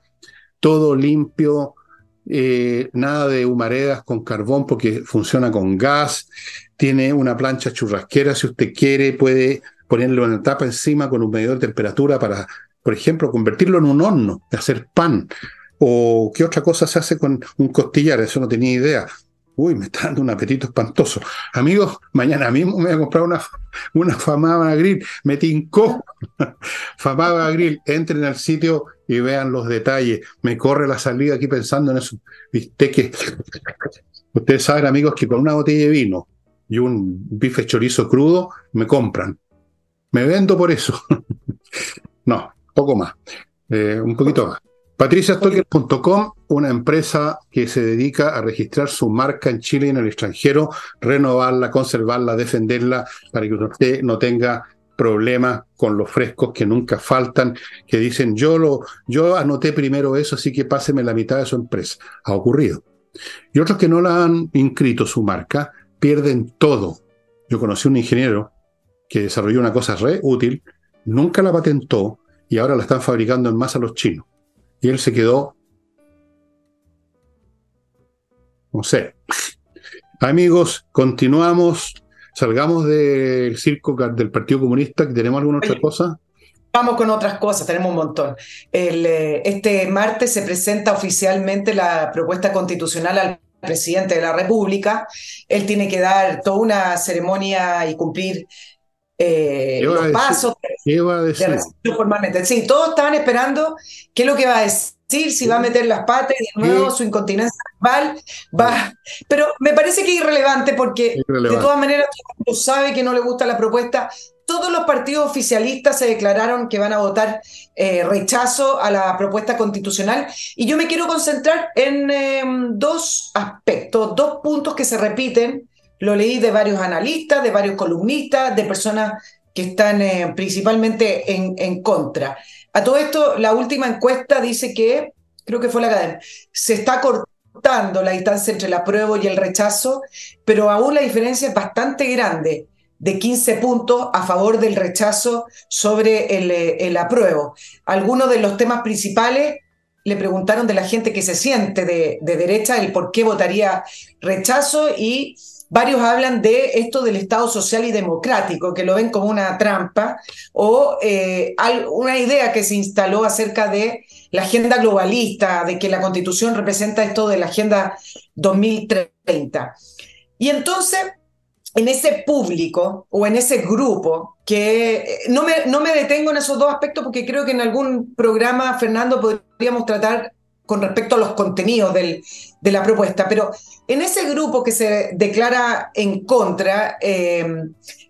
todo limpio. Eh, nada de humaredas con carbón porque funciona con gas. Tiene una plancha churrasquera. Si usted quiere, puede ponerle una tapa encima con un medidor de temperatura para, por ejemplo, convertirlo en un horno, hacer pan. ¿O qué otra cosa se hace con un costillar? Eso no tenía idea. Uy, me está dando un apetito espantoso. Amigos, mañana mismo me voy a comprar una, una Famaba Grill. Me tincó. Famaba Grill. Entren al sitio y vean los detalles. Me corre la salida aquí pensando en eso. ¿Viste que Ustedes saben, amigos, que con una botella de vino y un bife chorizo crudo me compran. Me vendo por eso. no, poco más. Eh, un poquito más. PatriciaStocker.com, una empresa que se dedica a registrar su marca en Chile y en el extranjero, renovarla, conservarla, defenderla, para que usted no tenga problemas con los frescos que nunca faltan, que dicen, yo, lo, yo anoté primero eso, así que páseme la mitad de su empresa. Ha ocurrido. Y otros que no la han inscrito su marca, pierden todo. Yo conocí un ingeniero que desarrolló una cosa re útil, nunca la patentó y ahora la están fabricando en masa los chinos y él se quedó, no sé. Amigos, continuamos, salgamos del circo del Partido Comunista, que tenemos alguna otra cosa. Vamos con otras cosas, tenemos un montón. Eh, este martes se presenta oficialmente la propuesta constitucional al presidente de la República. Él tiene que dar toda una ceremonia y cumplir eh, los pasos ¿Qué va a decir? formalmente. Sí, todos estaban esperando qué es lo que va a decir, si va a meter las patas y de nuevo su incontinencia verbal va. Pero me parece que es irrelevante porque de todas maneras todo sabe que no le gusta la propuesta. Todos los partidos oficialistas se declararon que van a votar eh, rechazo a la propuesta constitucional y yo me quiero concentrar en em, dos aspectos, dos puntos que se repiten lo leí de varios analistas, de varios columnistas, de personas que están eh, principalmente en, en, contra. A todo esto, la última encuesta dice que, creo que fue la cadena, se está cortando la distancia entre el apruebo y el rechazo, pero aún la diferencia es bastante grande de 15 puntos a favor del rechazo sobre el, eh, el apruebo. Algunos de los temas principales le preguntaron de la gente que se siente de, de derecha el por qué votaría rechazo y Varios hablan de esto del Estado social y democrático, que lo ven como una trampa, o eh, una idea que se instaló acerca de la agenda globalista, de que la constitución representa esto de la agenda 2030. Y entonces, en ese público o en ese grupo, que eh, no me, no me detengo en esos dos aspectos porque creo que en algún programa, Fernando, podríamos tratar con respecto a los contenidos de la propuesta, pero en ese grupo que se declara en contra, eh,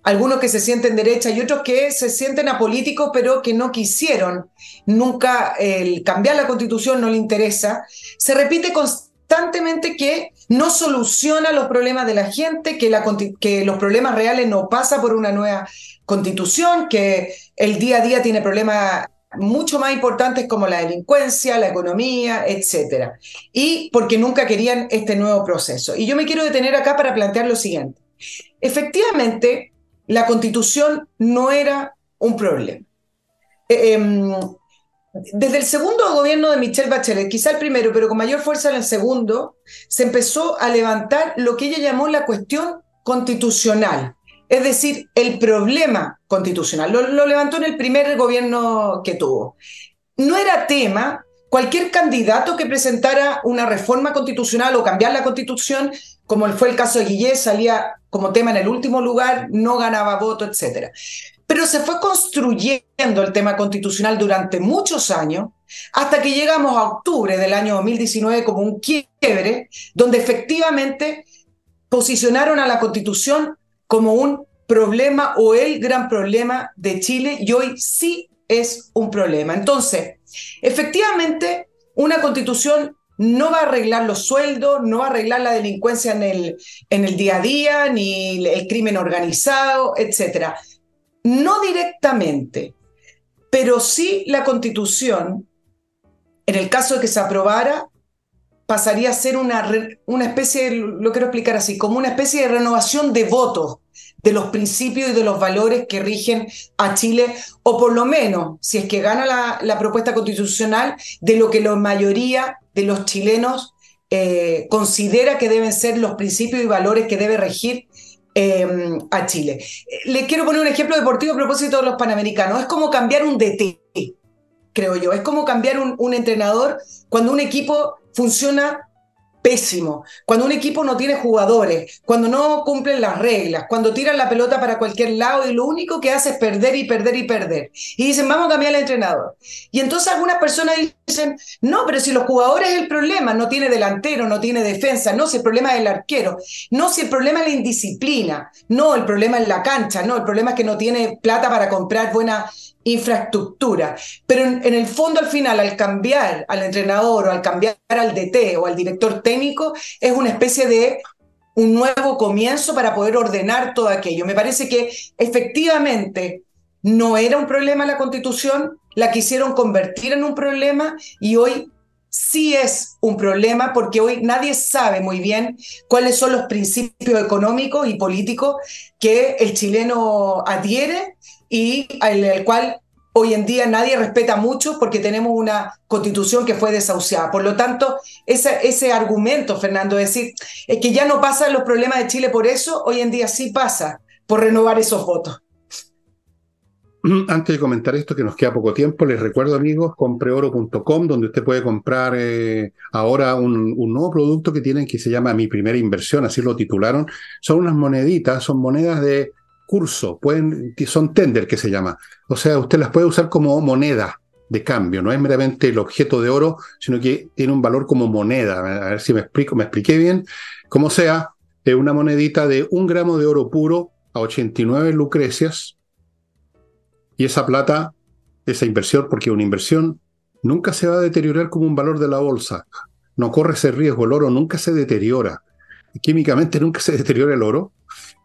algunos que se sienten derecha y otros que se sienten apolíticos, pero que no quisieron nunca el cambiar la constitución, no le interesa, se repite constantemente que no soluciona los problemas de la gente, que, que los problemas reales no pasa por una nueva constitución, que el día a día tiene problemas mucho más importantes como la delincuencia, la economía, etc. Y porque nunca querían este nuevo proceso. Y yo me quiero detener acá para plantear lo siguiente. Efectivamente, la constitución no era un problema. Eh, em, desde el segundo gobierno de Michelle Bachelet, quizá el primero, pero con mayor fuerza en el segundo, se empezó a levantar lo que ella llamó la cuestión constitucional, es decir, el problema constitucional. Lo, levantó en el primer gobierno que tuvo. No era tema, cualquier candidato que presentara una reforma constitucional o cambiar la constitución, como fue el caso de Guillé, salía como tema en el último lugar, no ganaba voto, etc. Pero se fue construyendo el tema constitucional durante muchos años, hasta que llegamos a octubre del año 2019 como un quiebre, donde efectivamente posicionaron a la constitución como un problema o el gran problema de Chile y hoy sí es un problema. Entonces, efectivamente, una constitución no va a arreglar los sueldos, no va a arreglar la delincuencia en el, en el día a día, ni el crimen organizado, etcétera no directamente, pero sí la constitución, en el caso de que se aprobara, pasaría a ser una, una especie, lo quiero explicar así, como una especie de renovación de votos de los principios y de los valores que rigen a Chile, o por lo menos, si es que gana la, la propuesta constitucional, de lo que la mayoría de los chilenos eh, considera que deben ser los principios y valores que debe regir Em, a Chile. Le quiero poner un ejemplo deportivo a propósito de los panamericanos. Es como cambiar un DT, creo yo. Es como cambiar un, un entrenador cuando un equipo funciona pésimo, cuando un equipo no tiene jugadores, cuando no cumplen las reglas, cuando tiran la pelota para cualquier lado y lo único que hace es perder y perder y perder. Y dicen, vamos a cambiar al entrenador. Y entonces algunas personas dicen, no, pero si los jugadores es el problema, no tiene delantero, no tiene defensa, no, si el problema es el arquero, no, si el problema es la indisciplina, no, el problema es la cancha, no, el problema es que no tiene plata para comprar buena infraestructura. Pero en, el fondo, al final, al cambiar al entrenador o al cambiar al DT o al director técnico, es una especie de un nuevo comienzo para poder ordenar todo aquello. Me parece que efectivamente no era un problema la constitución, la quisieron convertir en un problema y hoy sí es un problema porque hoy nadie sabe muy bien cuáles son los principios económicos y políticos que el chileno adhiere y el, cual hoy en día nadie respeta mucho porque tenemos una constitución que fue desahuciada. Por lo tanto, ese, ese argumento, Fernando, de decir es que ya no pasan los problemas de Chile por eso, hoy en día sí pasa por renovar esos votos. Antes de comentar esto, que nos queda poco tiempo, les recuerdo, amigos, compreoro.com, donde usted puede comprar eh, ahora un, un, nuevo producto que tienen que se llama Mi Primera Inversión, así lo titularon. Son unas moneditas, son monedas de curso, pueden, son tender que se llama. O sea, usted las puede usar como moneda de cambio, no es meramente el objeto de oro, sino que tiene un valor como moneda. A ver si me explico, me expliqué bien. Como sea, es una monedita de un gramo de oro puro a 89 lucrecias. Y esa plata, esa inversión, porque una inversión nunca se va a deteriorar como un valor de la bolsa. No corre ese riesgo, el oro nunca se deteriora. Químicamente nunca se deteriora el oro,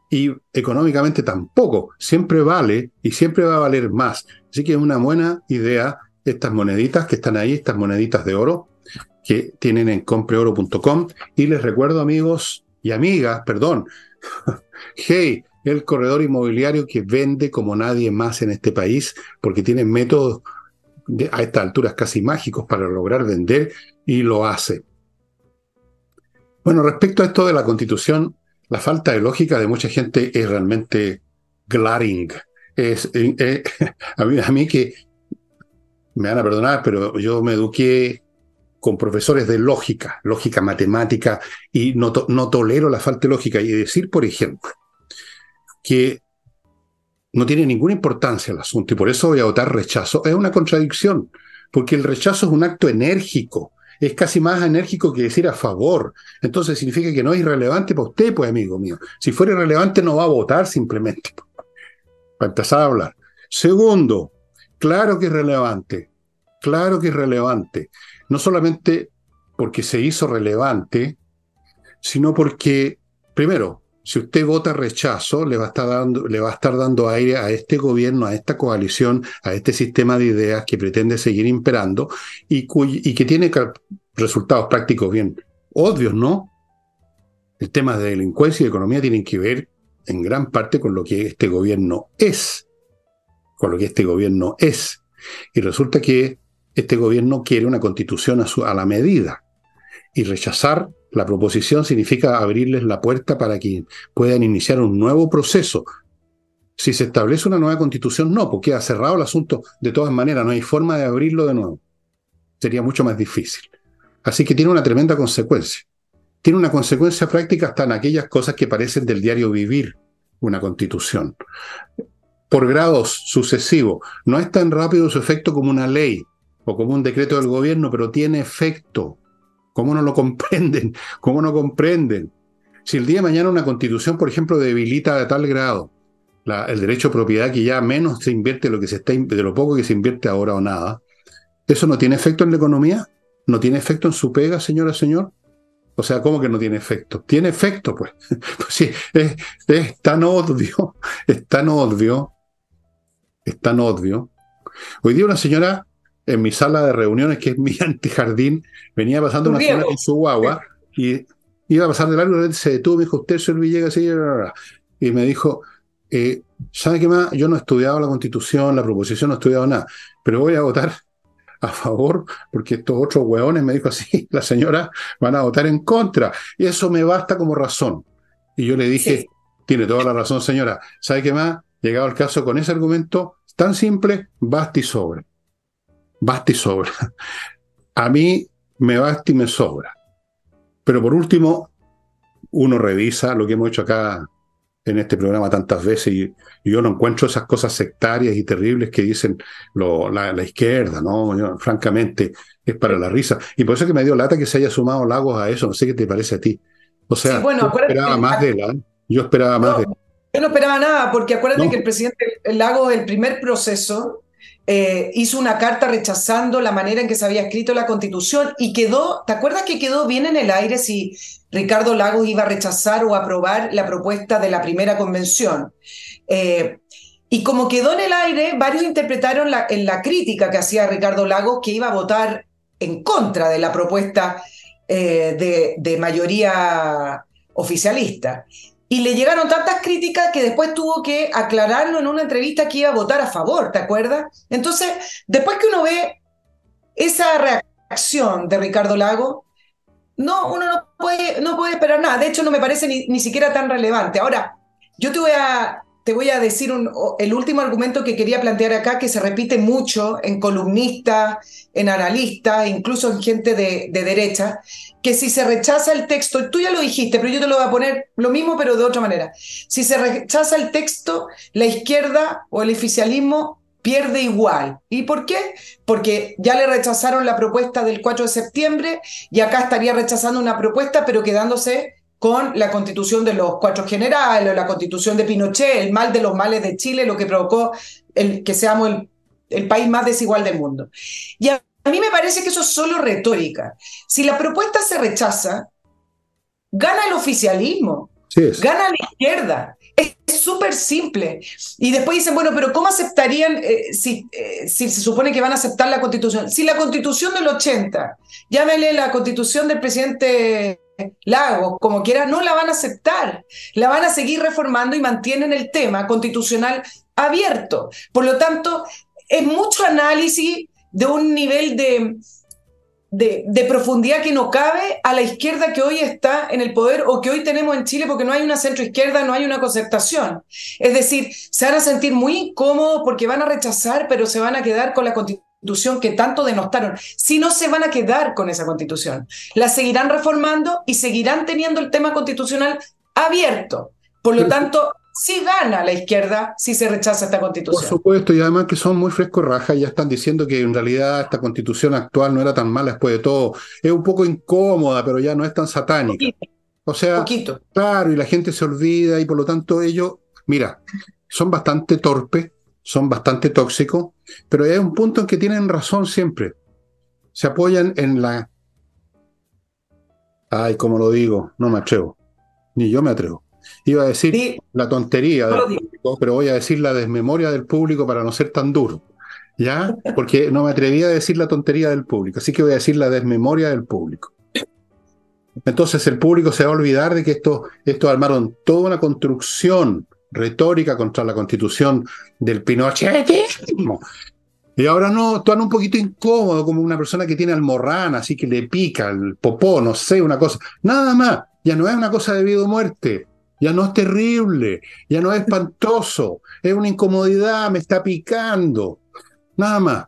y económicamente tampoco. Siempre vale y siempre va a valer más. Así que es una buena idea estas moneditas que están ahí, estas moneditas de oro que tienen en compreoro.com. Y les recuerdo, amigos y amigas, perdón, hey, el corredor inmobiliario que vende como nadie más en este país, porque tiene métodos a estas alturas casi mágicos para lograr vender y lo hace. Bueno, respecto a esto de la constitución, la falta de lógica de mucha gente es realmente glaring. Es, eh, eh, a, mí, a, mí, que me van a perdonar, pero yo me eduqué con profesores de lógica, lógica matemática, y no, no tolero la falta de lógica. Y decir, por ejemplo, que no tiene ninguna importancia el asunto y por eso voy a votar rechazo, es una contradicción, porque el rechazo es un acto enérgico, es casi más enérgico que decir a favor. Entonces significa que no es irrelevante para usted, pues amigo mío. Si fuera irrelevante no va a votar simplemente. Para empezar a hablar. Segundo, claro que es relevante. Claro que es relevante. No solamente porque se hizo relevante, sino porque, primero, si usted vota rechazo, le va, a estar dando, le va a estar dando aire a este gobierno, a esta coalición, a este sistema de ideas que pretende seguir imperando y, que tiene resultados prácticos bien obvios, ¿no? El tema de delincuencia y economía tienen que ver en gran parte con lo que este gobierno es, con lo que este gobierno es. Y resulta que este gobierno quiere una constitución a la medida y rechazar la proposición significa abrirles la puerta para que puedan iniciar un nuevo proceso. Si se establece una nueva constitución, no, porque ha cerrado el asunto de todas maneras, no hay forma de abrirlo de nuevo. Sería mucho más difícil. Así que tiene una tremenda consecuencia. Tiene una consecuencia práctica hasta en aquellas cosas que parecen del diario vivir una constitución. Por grados sucesivos. No es tan rápido su efecto como una ley o como un decreto del gobierno, pero tiene efecto. ¿Cómo no lo comprenden? ¿Cómo no comprenden? Si el día de mañana una constitución, por ejemplo, debilita de tal grado el derecho a propiedad que ya menos se invierte lo, que se está, de lo poco que se invierte ahora o nada, ¿eso no tiene efecto en la economía? ¿No tiene efecto en su pega, señora, señor? O sea, ¿cómo que no tiene efecto? Tiene efecto, pues. pues sí, es, es tan obvio, es tan obvio, es tan obvio. Hoy día una señora en mi sala de reuniones, que es mi antijardín, venía pasando una señora con su guagua y iba a pasar de largo, se detuvo, me dijo, usted, señor Villegas, y me dijo, eh, ¿sabe qué más? Yo no he estudiado la constitución, la proposición, no he estudiado nada, pero voy a votar a favor, porque estos otros hueones, me dijo así, la señora, van a votar en contra, y eso me basta como razón. Y yo le dije, tiene toda la razón, señora, ¿sabe qué más? Llegado el caso con ese argumento tan simple, basta y sobre basta y sobra. A mí me basta y me sobra. Pero por último, uno revisa lo que hemos hecho acá en este programa tantas veces y, yo no encuentro esas cosas sectarias y terribles que dicen la, izquierda, ¿no? francamente, es para la risa. Y por eso que me dio lata que se haya sumado Lagos a eso, no sé qué te parece a ti. O sea, yo esperaba más de él, yo esperaba más de él. Yo no esperaba nada, porque acuérdate que el presidente Lagos, el primer proceso, eh, hizo una carta rechazando la manera en que se había escrito la constitución y quedó, ¿te acuerdas que quedó bien en el aire si Ricardo Lagos iba a rechazar o aprobar la propuesta de la primera convención? Eh, y como quedó en el aire, varios interpretaron la, en la crítica que hacía Ricardo Lagos que iba a votar en contra de la propuesta eh, de, de mayoría oficialista. Y le llegaron tantas críticas que después tuvo que aclararlo en una entrevista que iba a votar a favor, ¿te acuerdas? Entonces, después que uno ve esa reacción de Ricardo Lago, no, uno no puede, no puede esperar nada. De hecho, no me parece ni, ni siquiera tan relevante. Ahora, yo te voy a, te voy a decir el último argumento que quería plantear acá, que se repite mucho en columnistas, en analistas, incluso en gente de, derecha, que si se rechaza el texto, tú ya lo dijiste, pero yo te lo voy a poner lo mismo, pero de otra manera. Si se rechaza el texto, la izquierda o el oficialismo pierde igual. ¿Y por qué? Porque ya le rechazaron la propuesta del 4 de septiembre y acá estaría rechazando una propuesta, pero quedándose con la constitución de los cuatro generales, o la constitución de Pinochet, el mal de los males de Chile, lo que provocó el, que seamos el, país más desigual del mundo. Y a, mí me parece que eso es solo retórica. Si la propuesta se rechaza, gana el oficialismo, gana la izquierda. Es súper simple. Y después dicen, bueno, pero ¿cómo aceptarían eh, si, eh, si se supone que van a aceptar la constitución? Si la constitución del 80, llámele la constitución del presidente Lagos, como quiera, no la van a aceptar. La van a seguir reformando y mantienen el tema constitucional abierto. Por lo tanto, es mucho análisis de un nivel de, de, profundidad que no cabe a la izquierda que hoy está en el poder o que hoy tenemos en Chile porque no hay una centroizquierda, no hay una concertación. Es decir, se van a sentir muy incómodos porque van a rechazar, pero se van a quedar con la constitución constitución que tanto denostaron, si no se van a quedar con esa constitución. La seguirán reformando y seguirán teniendo el tema constitucional abierto. Por lo tanto, sí gana la izquierda si se rechaza esta constitución. Por supuesto, y además que son muy frescos rajas, ya están diciendo que en realidad esta constitución actual no era tan mala después de todo. Es un poco incómoda, pero ya no es tan satánica. O sea, Poquito. claro, y la gente se olvida y por lo tanto ellos, mira, son bastante torpes son bastante tóxicos, pero hay un punto en que tienen razón siempre. Se apoyan en la Ay, como lo digo, no me atrevo. Ni yo me atrevo. Iba a decir la tontería del público, pero voy a decir la desmemoria del público para no ser tan duro. ¿Ya? Porque no me atrevía a decir la tontería del público. Así que voy a decir la desmemoria del público. Entonces el público se va a olvidar de que estos esto armaron toda una construcción retórica contra la constitución del pinochetismo. Y ahora no, están un poquito incómodo como una persona que tiene almorrana, así que le pica el popó, no sé, una cosa. Nada más, ya no es una cosa de vida o muerte, ya no es terrible, ya no es espantoso, es una incomodidad, me está picando. Nada más.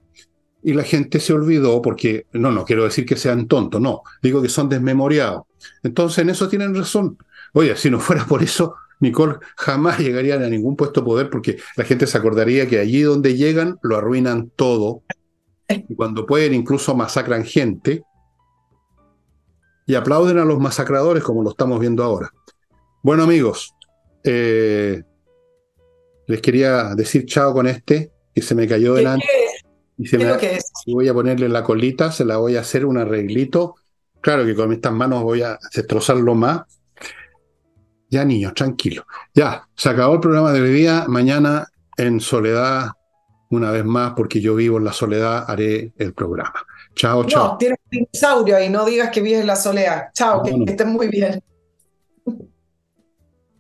Y la gente se olvidó porque, no, no quiero decir que sean tontos, no, digo que son desmemoriados. Entonces en eso tienen razón. Oye, si no fuera por eso, Nicole jamás llegaría a ningún puesto de poder porque la gente se acordaría que allí donde llegan lo arruinan todo. Y cuando pueden incluso masacran gente. Y aplauden a los masacradores como lo estamos viendo ahora. Bueno amigos, eh, les quería decir chao con este, que se me cayó delante. Y, se me, y voy a ponerle la colita, se la voy a hacer un arreglito. Claro que con estas manos voy a destrozarlo más ya, niños, tranquilo. Ya, se acabó el programa de hoy día. Mañana en soledad, una vez más, porque yo vivo en la soledad, haré el programa. Chao, chao. No, tienes un dinosaurio ahí, no digas que vives en la soledad. Chao, que, que estés muy bien.